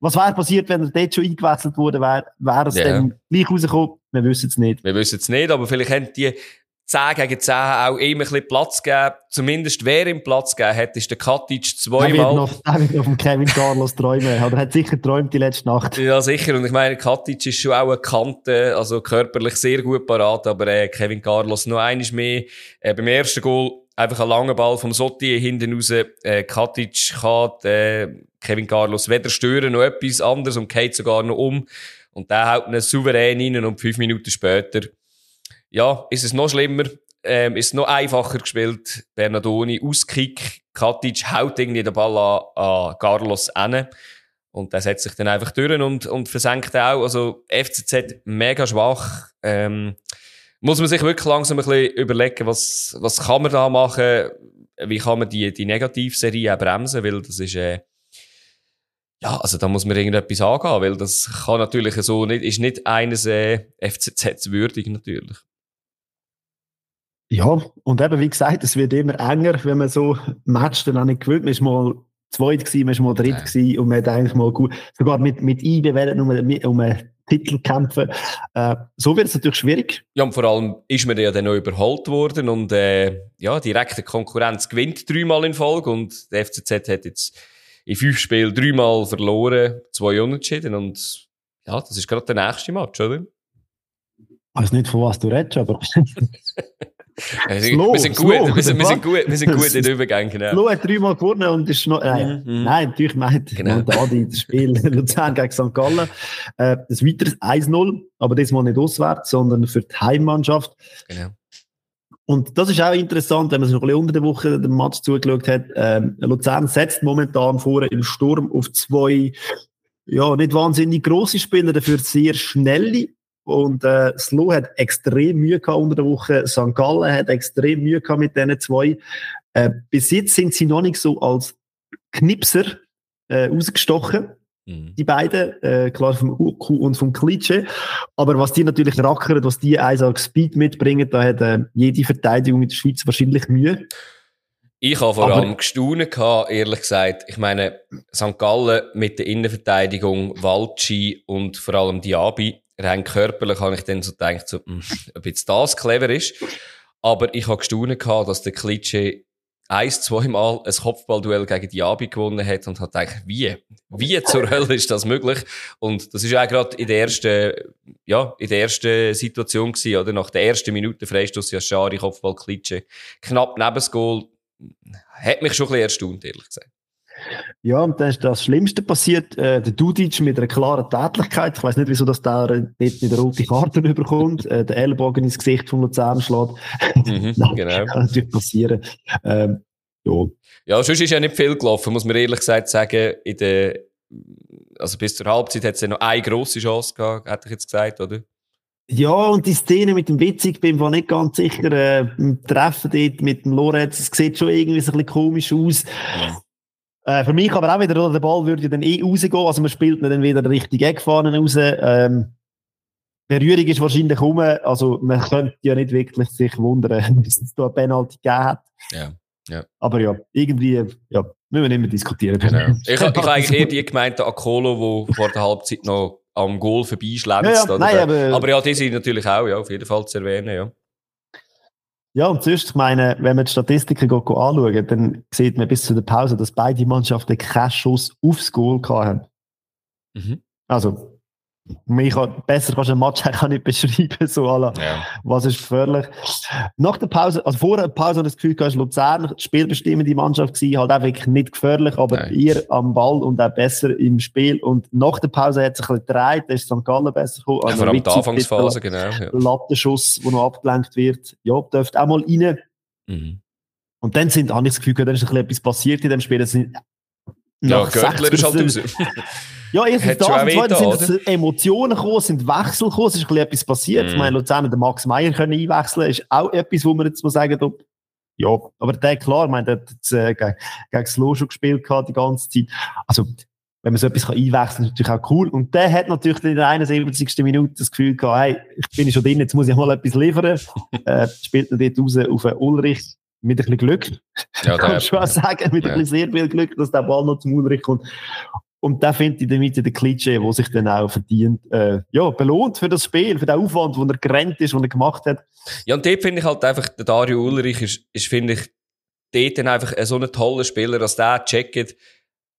[SPEAKER 1] was wäre passiert, wenn er dort schon eingewechselt wurde, wäre, wäre es ja. dann gleich rausgekommen? Wir wissen es nicht.
[SPEAKER 2] Wir wissen es nicht, aber vielleicht haben die 10 gegen 10 auch immer ein bisschen Platz geben. Zumindest wer ihm Platz gegeben hat, ist der Katic zweimal. Er wird
[SPEAKER 1] noch, er wird noch vom Kevin Carlos träumen. Oder hat sicher träumt die letzte Nacht.
[SPEAKER 2] Ja, sicher. Und ich meine, Katic ist schon auch eine Kante, also körperlich sehr gut parat, aber äh, Kevin Carlos noch eines mehr. Äh, beim ersten Goal einfach ein langer Ball vom Sotti hinten raus. Äh, Katic kann äh, Kevin Carlos weder stören noch etwas anderes und geht sogar noch um. Und der haut einen souverän rein und fünf Minuten später ja, ist es noch schlimmer, ähm, ist es noch einfacher gespielt. Bernardoni, Auskick, Katic haut irgendwie den Ball an, an Carlos an. Und der setzt sich dann einfach durch und, und versenkt auch. Also, FCZ mega schwach. Ähm, muss man sich wirklich langsam ein bisschen überlegen, was, was kann man da machen? Wie kann man die, die Negativserie auch bremsen? Weil das ist, äh, ja, also da muss man irgendetwas angehen, weil das kann natürlich so nicht, ist nicht eines äh, FCZ würdig natürlich.
[SPEAKER 1] Ja, und eben, wie gesagt, es wird immer enger, wenn man so Match dann auch nicht gewöhnt. Man ist mal zweit gewesen, man ist mal dritt ja. gewesen und man hat eigentlich mal gut, sogar mit, mit IB nur um, um Titel kämpfen. Äh, so wird es natürlich schwierig.
[SPEAKER 2] Ja, und vor allem ist man ja dann noch überholt worden und äh, ja, direkte Konkurrenz gewinnt dreimal in Folge und der FCZ hat jetzt in fünf Spielen dreimal verloren, zwei Unentschieden und ja, das ist gerade der nächste Match, oder?
[SPEAKER 1] Ich weiß nicht, von was du redest, aber.
[SPEAKER 2] Slow, wir sind gut, slow, wir, sind, wir, sind gut, wir sind gut in den Übergängen. Genau.
[SPEAKER 1] Flo hat dreimal gewonnen und ist noch, äh, mhm. nein, natürlich meint genau. Adi das Spiel Luzern gegen St. Gallen. Äh, das weiteres 1-0, aber diesmal nicht auswärts, sondern für die Heimmannschaft. Genau. Und das ist auch interessant, wenn man sich noch ein bisschen unter der Woche den Match zugeschaut hat. Ähm, Luzern setzt momentan vor im Sturm auf zwei, ja, nicht wahnsinnig grosse Spieler, dafür sehr schnelle und äh, Slo hat extrem Mühe gehabt unter der Woche. St. Gallen hat extrem Mühe gehabt mit diesen zwei. Äh, bis jetzt sind sie noch nicht so als Knipser äh, rausgestochen. Mhm. Die beiden, äh, klar vom Uku und vom Klitsche. Aber was die natürlich rackern, was die eins als Speed mitbringen, da hat äh, jede Verteidigung in der Schweiz wahrscheinlich Mühe.
[SPEAKER 2] Ich habe vor allem gestaunen gehabt, ehrlich gesagt. Ich meine, St. Gallen mit der Innenverteidigung, Walci und vor allem Diaby rein körperlich habe ich dann so gedacht, so, mh, hm, ob jetzt das clever ist. Aber ich habe gestaunt gehabt, dass der Klitsche ein, zweimal ein Kopfballduell gegen Diaby gewonnen hat und hat gedacht, wie? Wie zur Hölle ist das möglich? Und das ist auch gerade in der ersten, ja, in der ersten Situation gewesen, oder? Nach der ersten Minute Freistoß Schari Kopfball Klitsche. Knapp neben das Goal. Hat mich schon ein bisschen erstaunt, ehrlich gesagt.
[SPEAKER 1] Ja, und dann ist das Schlimmste passiert. Äh, der Dudic mit einer klaren Tätlichkeit. Ich weiß nicht, wieso das der dort mit der roten Karte überkommt. Äh, der Ellbogen ins Gesicht von Luzern schlägt. Mhm, genau. kann natürlich passieren. Ähm,
[SPEAKER 2] ja. ja, sonst ist ja nicht viel gelaufen, muss man ehrlich gesagt sagen. In der, also bis zur Halbzeit hat es ja noch eine grosse Chance gehabt, hätte ich jetzt gesagt, oder?
[SPEAKER 1] Ja, und die Szene mit dem Witzig, bin ich nicht ganz sicher, äh, im Treffen dort mit dem Lorenz, es sieht schon irgendwie so ein bisschen komisch aus. Ja. Äh, für mich aber auch wieder, der Ball würde dann eh rausgehen, also man spielt dann wieder richtig Eckfahnen raus. Ähm, Berührung ist wahrscheinlich rum, also man könnte ja nicht wirklich sich wundern, dass es da eine Penalty gegeben hat.
[SPEAKER 2] Ja. Ja.
[SPEAKER 1] Aber ja, irgendwie, ja, müssen wir nicht mehr diskutieren.
[SPEAKER 2] Genau. Ich, ich habe eigentlich eher die gemeint, Akolo, der vor der Halbzeit noch am Goal vorbeischlänzt. Ja, ja, nein, aber, aber ja, die sind natürlich auch, ja, auf jeden Fall zu erwähnen, ja.
[SPEAKER 1] Ja, und sonst, ich meine, wenn man die Statistiken anschauen, dann sieht man bis zu der Pause, dass beide Mannschaften keinen Schuss aufs Goal hatten. Mhm. Also, ich kann, besser kannst du einen Match eigentlich nicht beschreiben, so alle. Ja. Was ist gefährlich? Nach der Pause, also vor der Pause das Gefühl, dass Luzern spielbestimmende Mannschaft gewesen, halt auch wirklich nicht gefährlich, aber Nein. ihr am Ball und auch besser im Spiel. Und nach der Pause hat sich ein bisschen gedreht, da ist St. Gallen besser gekommen.
[SPEAKER 2] Also ja, vor allem die Anfangsphase, genau.
[SPEAKER 1] Ja. Lattenschuss, der noch abgelenkt wird. Ja, dürfte auch mal rein. Mhm. Und dann sind, habe ich das Gefühl, da ist ein bisschen etwas passiert in dem Spiel. Es sind
[SPEAKER 2] ja, Göttler ist halt raus.
[SPEAKER 1] Ja, erstens das, und zweitens sind Emotionen gekommen, sind Wechsel gekommen, es ist ein bisschen etwas passiert. Mm. Ich meine, Luzern den Max Meyer können einwechseln, ist auch etwas, wo man jetzt mal sagen, ob, ja, aber der, klar, ich meine, der hat jetzt, äh, gegen, gegen Slow schon gespielt gehabt, die ganze Zeit. Also, wenn man so etwas kann einwechseln kann, ist natürlich auch cool. Und der hat natürlich in der 71. Minute das Gefühl gehabt, hey, ich bin schon drin, jetzt muss ich mal etwas liefern. äh, spielt er dort raus auf Ulrich mit ein bisschen Glück. Ja, der, kann man schon sagen, mit ja. ein bisschen sehr viel Glück, dass der Ball noch zum Ulrich kommt. Und da finde ich damit der Klitsche, der sich dann auch verdient, äh, ja, belohnt für das Spiel, für den Aufwand, den er gerannt ist, den er gemacht hat.
[SPEAKER 2] Ja, und dort finde ich halt einfach, der Dario Ulrich ist, ist finde ich, dort dann einfach so ein toller Spieler, dass der checkt,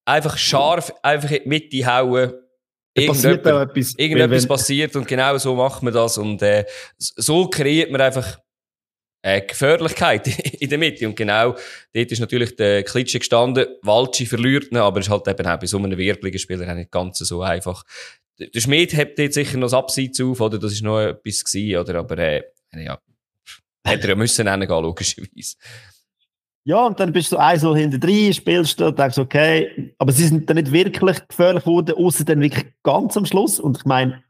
[SPEAKER 2] einfach scharf, einfach in die Mitte hauen, irgendetwas, irgendetwas passiert und genau so macht man das und äh, so kreiert man einfach äh, Gefährlichkeit in der Mitte. Und genau dort ist natürlich der Klitsche gestanden. Walci verliert ihn, aber ist halt eben auch bei so einem wirbligen Spieler nicht ganz so einfach. Der Schmied hebt dort sicher noch das Abseits auf, oder? Das ist noch etwas gewesen, oder? Aber, äh, ja. Hätte er ja müssen gehen, logischerweise.
[SPEAKER 1] Ja, und dann bist du ein so hinter drin, spielst du denkst, okay, aber sie sind dann nicht wirklich gefährlich geworden, außer dann wirklich ganz am Schluss. Und ich meine,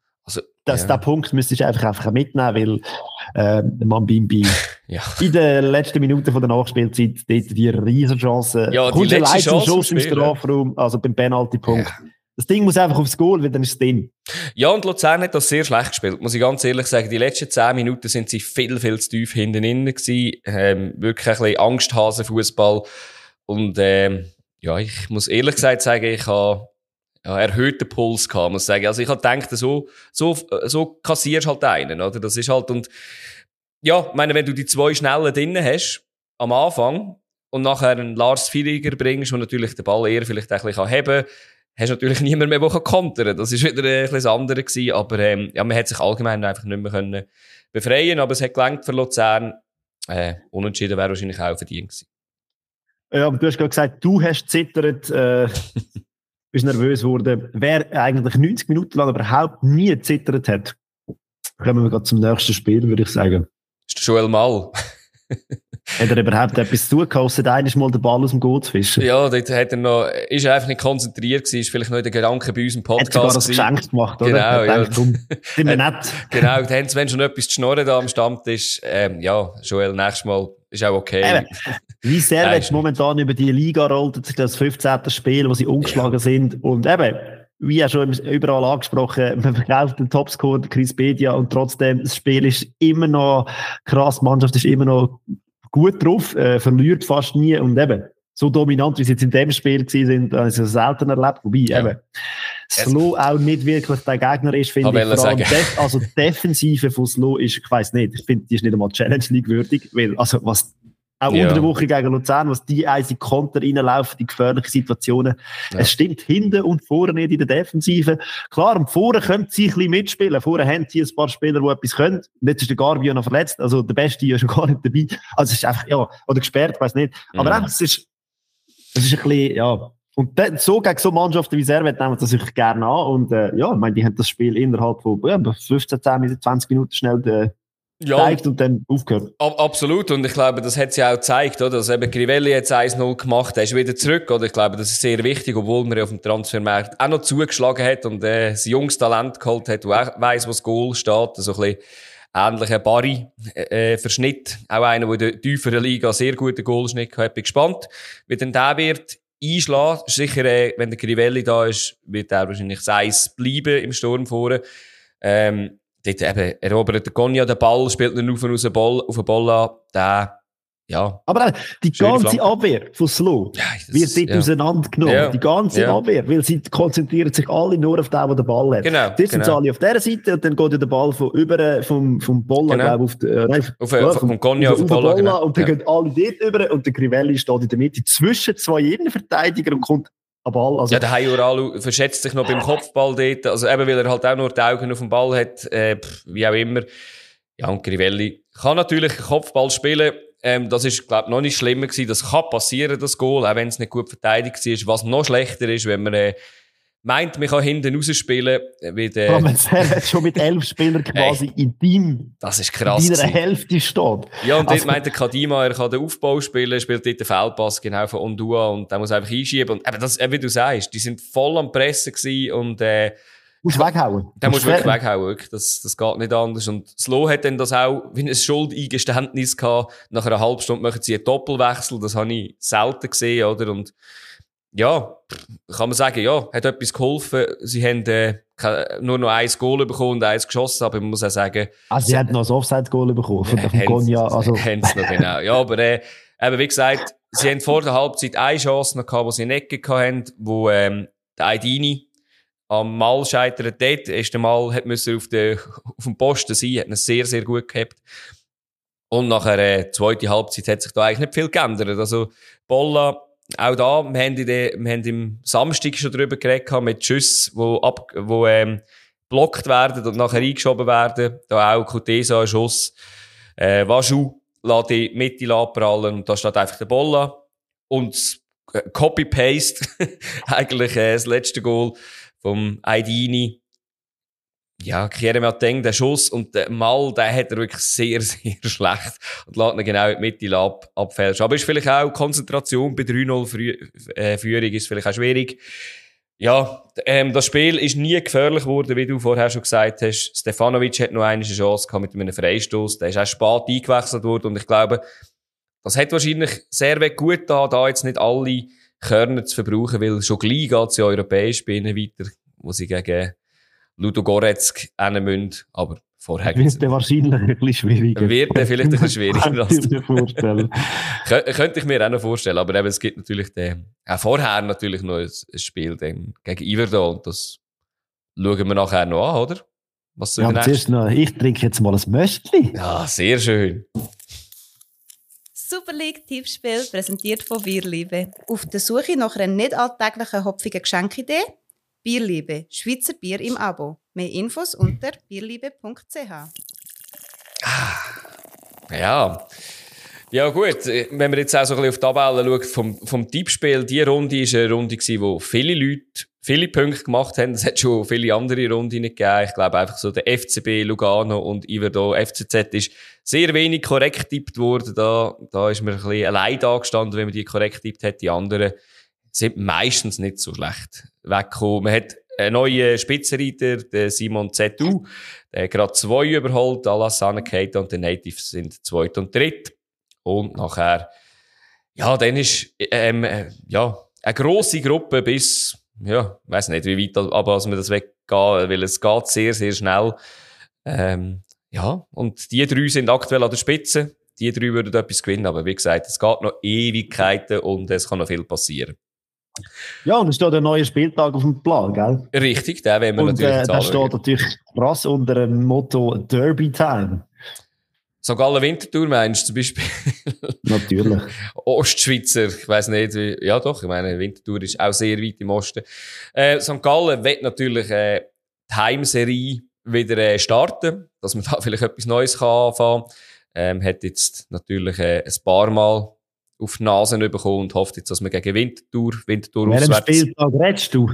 [SPEAKER 1] dass ja. der Punkt müsstest du einfach, einfach mitnehmen, weil äh, man Bimbi ja. in den letzten Minuten von der Nachspielzeit dort die Riesenchance.
[SPEAKER 2] Ja, die letzte Chance
[SPEAKER 1] Schuss im Strafraum, also beim Penalty-Punkt. Ja. Das Ding muss einfach aufs Goal, weil dann ist es drin.
[SPEAKER 2] Ja, und Luzern hat das sehr schlecht gespielt, muss ich ganz ehrlich sagen. Die letzten zehn Minuten sind sie viel, viel zu tief hinten innen gewesen. Ähm, wirklich ein bisschen Angsthasen-Fußball. Und ähm, ja, ich muss ehrlich gesagt sagen, ich habe ja, erhöhten Puls gehabt, muss ich sagen. Also ich habe gedacht, so, so, so kassierst halt einen, oder? Das ist halt, und, ja, ich meine, wenn du die zwei Schnellen drinnen hast, am Anfang, und nachher einen Lars Fieriger bringst, der natürlich den Ball eher vielleicht ein bisschen heben kann, hast du natürlich niemand mehr, der kontern kann. Das war wieder ein bisschen das andere gewesen, aber, ähm, ja, man hat sich allgemein einfach nicht mehr können befreien, aber es hat gelangt für Luzern. Äh, unentschieden wäre wahrscheinlich auch verdient gewesen.
[SPEAKER 1] Ja, aber du hast gerade gesagt, du hast zittert, äh, bist nervös geworden. Wer eigentlich 90 Minuten lang überhaupt nie zittert hat, kommen wir gerade zum nächsten Spiel, würde ich sagen.
[SPEAKER 2] Ist der Joel Mal.
[SPEAKER 1] Hat er überhaupt etwas zu tun, außer eines Mal den Ball aus dem Goal zu fischen?
[SPEAKER 2] Ja, dort hat er noch, ist er einfach nicht konzentriert gewesen, ist vielleicht noch in den Gedanken bei unserem Podcast.
[SPEAKER 1] Hat sogar das Geschenk gemacht, oder?
[SPEAKER 2] Genau, ja.
[SPEAKER 1] Denkt, komm, sind wir nett.
[SPEAKER 2] genau, da haben sie, wenn schon etwas zu schnorren da am Stammtisch, ähm, ja, Joel, nächstes Mal ist auch okay.
[SPEAKER 1] Eben. Wie sehr jetzt momentan über die Liga rollt, das 15. Spiel, wo sie ungeschlagen ja. sind und eben, wie ja schon überall angesprochen, man verkauft den Topscore, Chris Bedia, und trotzdem, das Spiel ist immer noch krass, die Mannschaft ist immer noch gut drauf, äh, verliert fast nie und eben, so dominant, wie sie jetzt in dem Spiel gewesen sind, habe ich es selten erlebt. Wobei, ja. eben, Slow auch nicht wirklich der Gegner ist, finde ich. Vor allem def also Defensive von Slow ist, ich weiß nicht, ich finde, die ist nicht einmal Challenge League würdig, weil, also, was auch ja. unter der Woche gegen Luzern, was die einzige Konter reinlaufen, die gefährlichen Situationen. Ja. Es stimmt hinten und vorne nicht in der Defensive. Klar, und vorne können sie ein bisschen mitspielen. Vorne haben sie ein paar Spieler, die etwas können. jetzt ist der Garbio noch verletzt. Also der Beste ist schon gar nicht dabei. Also es ist einfach, ja, oder gesperrt, weiß nicht. Aber mhm. es ist, es ist ein bisschen, ja. Und so gegen so Mannschaften wie Servet nehmen das sich gerne an. Und äh, ja, ich meine, die haben das Spiel innerhalb von ja, 15, 10, 20 Minuten schnell äh, ja, zeigt und dann aufgehört.
[SPEAKER 2] Absolut. Und ich glaube, das hat sie auch gezeigt, oder? Dass eben Crivelli jetzt 1-0 gemacht hat, er ist wieder zurück, oder? Ich glaube, das ist sehr wichtig, obwohl man ja auf dem Transfermarkt auch noch zugeschlagen hat und äh, ein junges Talent geholt hat, auch weiss, was Goal steht. So ein bisschen ähnlicher Barry, äh, Verschnitt. Auch einer, der in der tieferen Liga sehr guten Goalschnitt hat. Bin gespannt, wie denn der wird einschlagen. Sicher, äh, wenn der Crivelli da ist, wird er wahrscheinlich Seis bleiben im Sturm vorne. Ähm, dort eben erobert der Gonja den Ball, spielt ihn auf, aus Ball, auf den Ball an, der, ja.
[SPEAKER 1] Aber die ganze Flanke. Abwehr von Slow ja, wird dort ja. auseinandergenommen. Ja. Die ganze ja. Abwehr, weil sie konzentrieren sich alle nur auf den, der den Ball hat. Genau. Genau. sind sie alle auf dieser Seite und dann geht der Ball von über, vom, vom Bolla, genau. glaube auf, die, äh, nein,
[SPEAKER 2] auf, ja, vom, vom auf, auf den Bolla.
[SPEAKER 1] Genau. Und dann gehen alle dort über und der Crivelli steht in der Mitte zwischen zwei Innenverteidigern und kommt Ball. Also,
[SPEAKER 2] ja, der Hayoralu verschätzt sich noch beim Kopfball dort. Also eben, weil er halt auch nur die Augen auf dem Ball hat, äh, wie auch immer. Ja, und Grivelli kann natürlich Kopfball spielen. Ähm, das ist, glaube ich, noch nicht schlimmer gewesen. Das kann passieren, das Goal, auch wenn es nicht gut verteidigt ist. Was noch schlechter ist, wenn man äh, meint, man kann hinten rausspielen. Wie der,
[SPEAKER 1] ja, man hat schon mit elf Spielern quasi hey, in Team.
[SPEAKER 2] Das ist krass.
[SPEAKER 1] In einer Hälfte steht.
[SPEAKER 2] Ja, und also, dort meint der Kadima, er kann den Aufbau spielen, spielt dort den Feldpass genau von Ondua und der muss einfach einschieben. Und eben das, wie du sagst, die sind voll am Pressen gewesen und, äh,
[SPEAKER 1] Musst weghauen.
[SPEAKER 2] Der muss wirklich weghauen, wirklich. Das, das geht nicht anders. Und Slow hat dann das auch wie ein Schuldeingeständnis gehabt. Nach einer halben Stunde machen sie einen Doppelwechsel. Das habe ich selten gesehen, oder? Und, ja, kann man sagen, ja, hat etwas geholfen. Sie haben äh, nur noch ein Goal bekommen und eins geschossen, aber man muss auch sagen...
[SPEAKER 1] Ah, sie, sie haben noch ein Offside-Goal bekommen von äh, Gonja. Also.
[SPEAKER 2] Haben sie noch, genau. Ja, aber äh, eben, wie gesagt, sie haben vor der Halbzeit eine Chance noch gehabt, wo sie in Ecke hatten, wo ähm, der Aidini am Mal scheitert dort, ist der Mal, hat müssen auf, den, auf dem Posten sein, hat ihn sehr, sehr gut gehabt. Und nachher, äh, zweite Halbzeit hat sich da eigentlich nicht viel geändert. Also, Bolla auch da, wir haben, den, wir haben im Samstag schon drüber geredet, mit Schüssen, die, ab, wo, ähm, blockt werden und nachher eingeschoben werden. Da auch Kutesa, ein Schuss. Äh, Waschu lässt die Mitte abprallen und da steht einfach der Bolla. Und Copy-Paste, eigentlich äh, das letzte Goal vom Aidini ja, Kerem Ateng, der Schuss und der Mal, der hat er wirklich sehr, sehr schlecht und lässt ihn genau in die Mitte ab, abfälschen. Aber ist vielleicht auch Konzentration bei 3-0 äh, ist vielleicht auch schwierig. Ja, ähm, das Spiel ist nie gefährlich geworden, wie du vorher schon gesagt hast. Stefanovic hat noch eine Chance gehabt mit einem Freistoß. Der ist auch spät eingewechselt worden und ich glaube, das hat wahrscheinlich sehr gut da, da jetzt nicht alle Körner zu verbrauchen, weil schon gleich geht es ja europäisch bei weiter, wo sie gegen Ludo Goretzk müssen. Aber Vorher
[SPEAKER 1] wird dann wahrscheinlich ein bisschen schwieriger.
[SPEAKER 2] Wird dann vielleicht ein bisschen schwieriger.
[SPEAKER 1] Könnte ich mir vorstellen.
[SPEAKER 2] Kö- Könnte ich mir auch noch vorstellen, aber eben, es gibt natürlich den, auch vorher natürlich noch ein, ein Spiel dann gegen Iverdon und das schauen wir nachher noch an, oder? Was
[SPEAKER 1] Ja,
[SPEAKER 2] der
[SPEAKER 1] zuerst noch, ich trinke jetzt mal ein Möstli.
[SPEAKER 2] Ja, sehr schön.
[SPEAKER 3] Super League Tippspiel präsentiert von Bierliebe. Auf der Suche nach einer nicht alltäglichen hopfigen Geschenkidee? Bierliebe, Schweizer Bier im Abo. Mehr Infos unter bierliebe.ch.
[SPEAKER 2] Ja. Ja, gut. Wenn man jetzt auch so ein bisschen auf die Tabelle schaut, vom, vom Tippspiel, die Runde war eine Runde, wo viele Leute viele Punkte gemacht haben. Es hat schon viele andere Runden gegeben. Ich glaube einfach so der FCB, Lugano und Iverdo, FCZ ist sehr wenig korrekt tippt worden. Da, da ist man ein bisschen allein da wenn man die korrekt tippt hat. Die anderen sind meistens nicht so schlecht weggekommen. Man hat einen neuen Spitzenreiter, den Simon Zetu, der gerade zwei überholt, Alassane Keita und der Native sind zweit und dritt. Und nachher, ja, dann ist, ähm, äh, ja, eine grosse Gruppe bis, ja, ich weiss nicht, wie weit, aber als wir das weggehen, weil es geht sehr, sehr schnell. Ähm, ja, und die drei sind aktuell an der Spitze. Die drei würden etwas gewinnen, aber wie gesagt, es geht noch Ewigkeiten und es kann noch viel passieren.
[SPEAKER 1] Ja, und es steht ein neuer Spieltag auf dem Plan, gell?
[SPEAKER 2] Richtig, den wollen wir
[SPEAKER 1] Und
[SPEAKER 2] natürlich
[SPEAKER 1] äh, da steht natürlich krass unter dem Motto Derby Time.
[SPEAKER 2] St. Gallen Winterthur meinst du zum Beispiel?
[SPEAKER 1] Natürlich.
[SPEAKER 2] Ostschweizer, ich weiß nicht, wie, ja doch, ich meine, Winterthur ist auch sehr weit im Osten. Äh, St. Gallen wird natürlich äh, die Heimserie wieder äh, starten, dass man da vielleicht etwas Neues kann anfangen ähm, Hat jetzt natürlich äh, ein paar Mal auf die Nase bekommen und hofft jetzt, dass man gegen Winterthur, Winterthur
[SPEAKER 1] Welchen
[SPEAKER 2] auswärts
[SPEAKER 1] Spieltag redest du?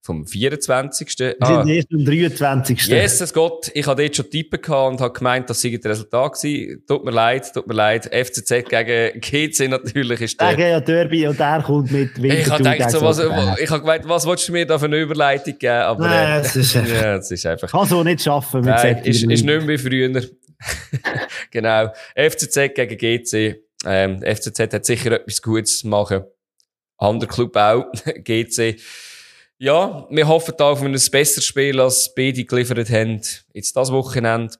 [SPEAKER 2] vom 24.
[SPEAKER 1] Wir
[SPEAKER 2] Ah,
[SPEAKER 1] sind erst am 23.
[SPEAKER 2] Jesus Gott, ich hatte dort schon tippen gehabt und habe gemeint, das sei das Resultat gewesen. Tut mir leid, tut mir leid. FCZ gegen GC natürlich ist der...
[SPEAKER 1] Sagen ja Derby und der kommt mit Winterthur.
[SPEAKER 2] Ich habe gedacht, so,
[SPEAKER 1] gegen
[SPEAKER 2] was, ich habe gemeint, was willst du mir da für eine Überleitung geben? Aber,
[SPEAKER 1] Nein,
[SPEAKER 2] äh,
[SPEAKER 1] es ist einfach-
[SPEAKER 2] ja, es ist einfach,
[SPEAKER 1] Kann so nicht schaffen mit
[SPEAKER 2] nein, ist, ist nicht mehr wie früher. genau. FCZ gegen GC. Ähm, FCZ hat sicher etwas Gutes zu machen. Anderer Club auch. GC. Ja, wir hoffen da auf ein besseres Spiel, als beide geliefert haben. Jetzt das Wochenende.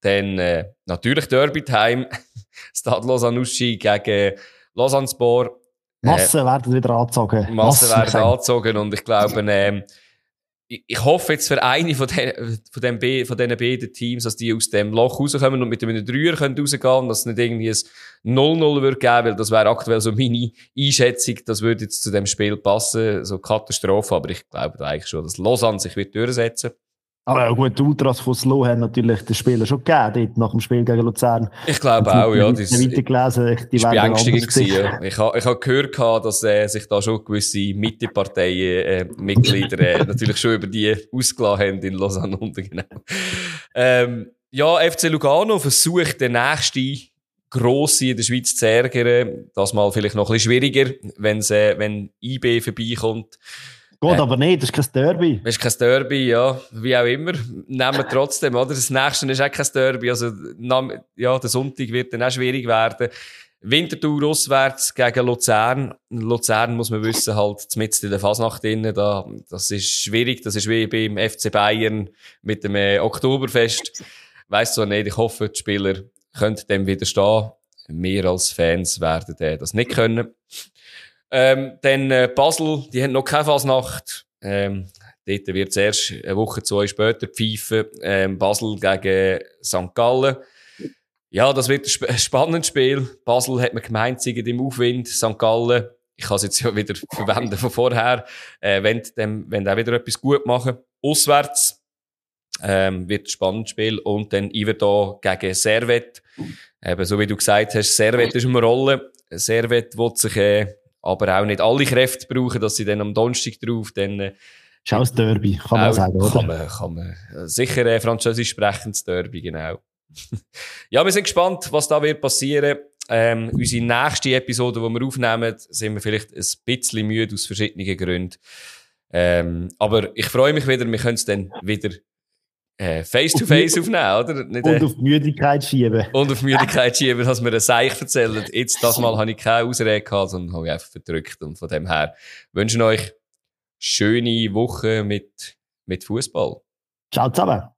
[SPEAKER 2] Dann, äh, natürlich Derby Time. Stade Lausanne gegen Lausanne Sport.
[SPEAKER 1] Massen werden wieder angezogen.
[SPEAKER 2] Massen werden angezogen und ich glaube, ähm, ich, hoffe jetzt für eine von den, von den, von diesen beiden Teams, dass die aus dem Loch rauskommen und mit einem Dreier können rausgehen und dass es nicht irgendwie ein 0-0 wird geben, weil das wäre aktuell so meine Einschätzung, das würde jetzt zu dem Spiel passen, so Katastrophe, aber ich glaube eigentlich schon, dass Lausanne sich wird durchsetzen.
[SPEAKER 1] Aber ja, gut, die Ultras von Slow haben natürlich den Spieler schon gegeben, dort nach dem Spiel gegen Luzern.
[SPEAKER 2] Ich glaube auch, ja, das
[SPEAKER 1] Ich weitergelesen, die
[SPEAKER 2] Das war
[SPEAKER 1] werden
[SPEAKER 2] beängstigend. gewesen. Ja. Ich habe ich ha gehört, dass äh, sich da schon gewisse Mitteparteien-Mitglieder äh, natürlich schon über die ausgelassen haben in Lausanne unten, genau. Ähm, ja, FC Lugano versucht den nächsten Grosse in der Schweiz zu ärgern. Das mal vielleicht noch ein bisschen schwieriger, wenn's, äh, wenn IB vorbeikommt.
[SPEAKER 1] Geht
[SPEAKER 2] Äh.
[SPEAKER 1] aber nicht, das ist kein Derby.
[SPEAKER 2] Es ist kein Derby, ja, wie auch immer. Nehmen wir trotzdem, oder? Das nächste ist auch kein Derby. Also, ja, der Sonntag wird dann auch schwierig werden. Winterthur auswärts gegen Luzern. Luzern muss man wissen, halt mitten in der Fasnacht drin. Da, das ist schwierig. Das ist wie beim FC Bayern mit dem äh, Oktoberfest. Weiss zwar nicht, ich hoffe, die Spieler können dem widerstehen. Wir als Fans werden äh, das nicht können. Ähm, dann äh, Basel, die haben noch keine Fasnacht. Ähm, dort wird es erst eine Woche, zwei später pfeifen. Ähm, Basel gegen St. Gallen. Ja, das wird ein sp- ein spannendes Spiel. Basel hat man gemeint, sie im Aufwind. St. Gallen, ich kann es jetzt ja wieder verwenden von vorher, äh, wenn, dem, wenn der wieder etwas gut machen. Auswärts ähm, wird ein spannendes Spiel. Und dann Iverdo gegen Servet. Eben, so wie du gesagt hast, Servet ist eine Rolle. Servet will sich äh, aber auch nicht alle Kräfte brauchen, dass sie dann am Donnerstag drauf dann äh,
[SPEAKER 1] Ist auch ein Derby, kann man
[SPEAKER 2] auch-
[SPEAKER 1] sagen, oder?
[SPEAKER 2] Kann man, kann man. Äh, Sicher äh, französisch sprechendes Derby, genau. ja, wir sind gespannt, was da wird passieren. Ähm, unsere nächste Episode, die wir aufnehmen, sind wir vielleicht ein bisschen müde aus verschiedenen Gründen. Ähm, aber ich freue mich wieder, wir können es dann wieder äh, face-to-face aufnehmen, oder? Nicht, äh,
[SPEAKER 1] Und auf Müdigkeit schieben.
[SPEAKER 2] und auf Müdigkeit schieben, dass wir ein Seich erzählen. Jetzt, das Mal habe ich keine Ausrede gehabt, sondern habe ich einfach verdrückt. Und von dem her wünschen euch schöne Woche mit, mit Fußball.
[SPEAKER 1] Ciao zusammen.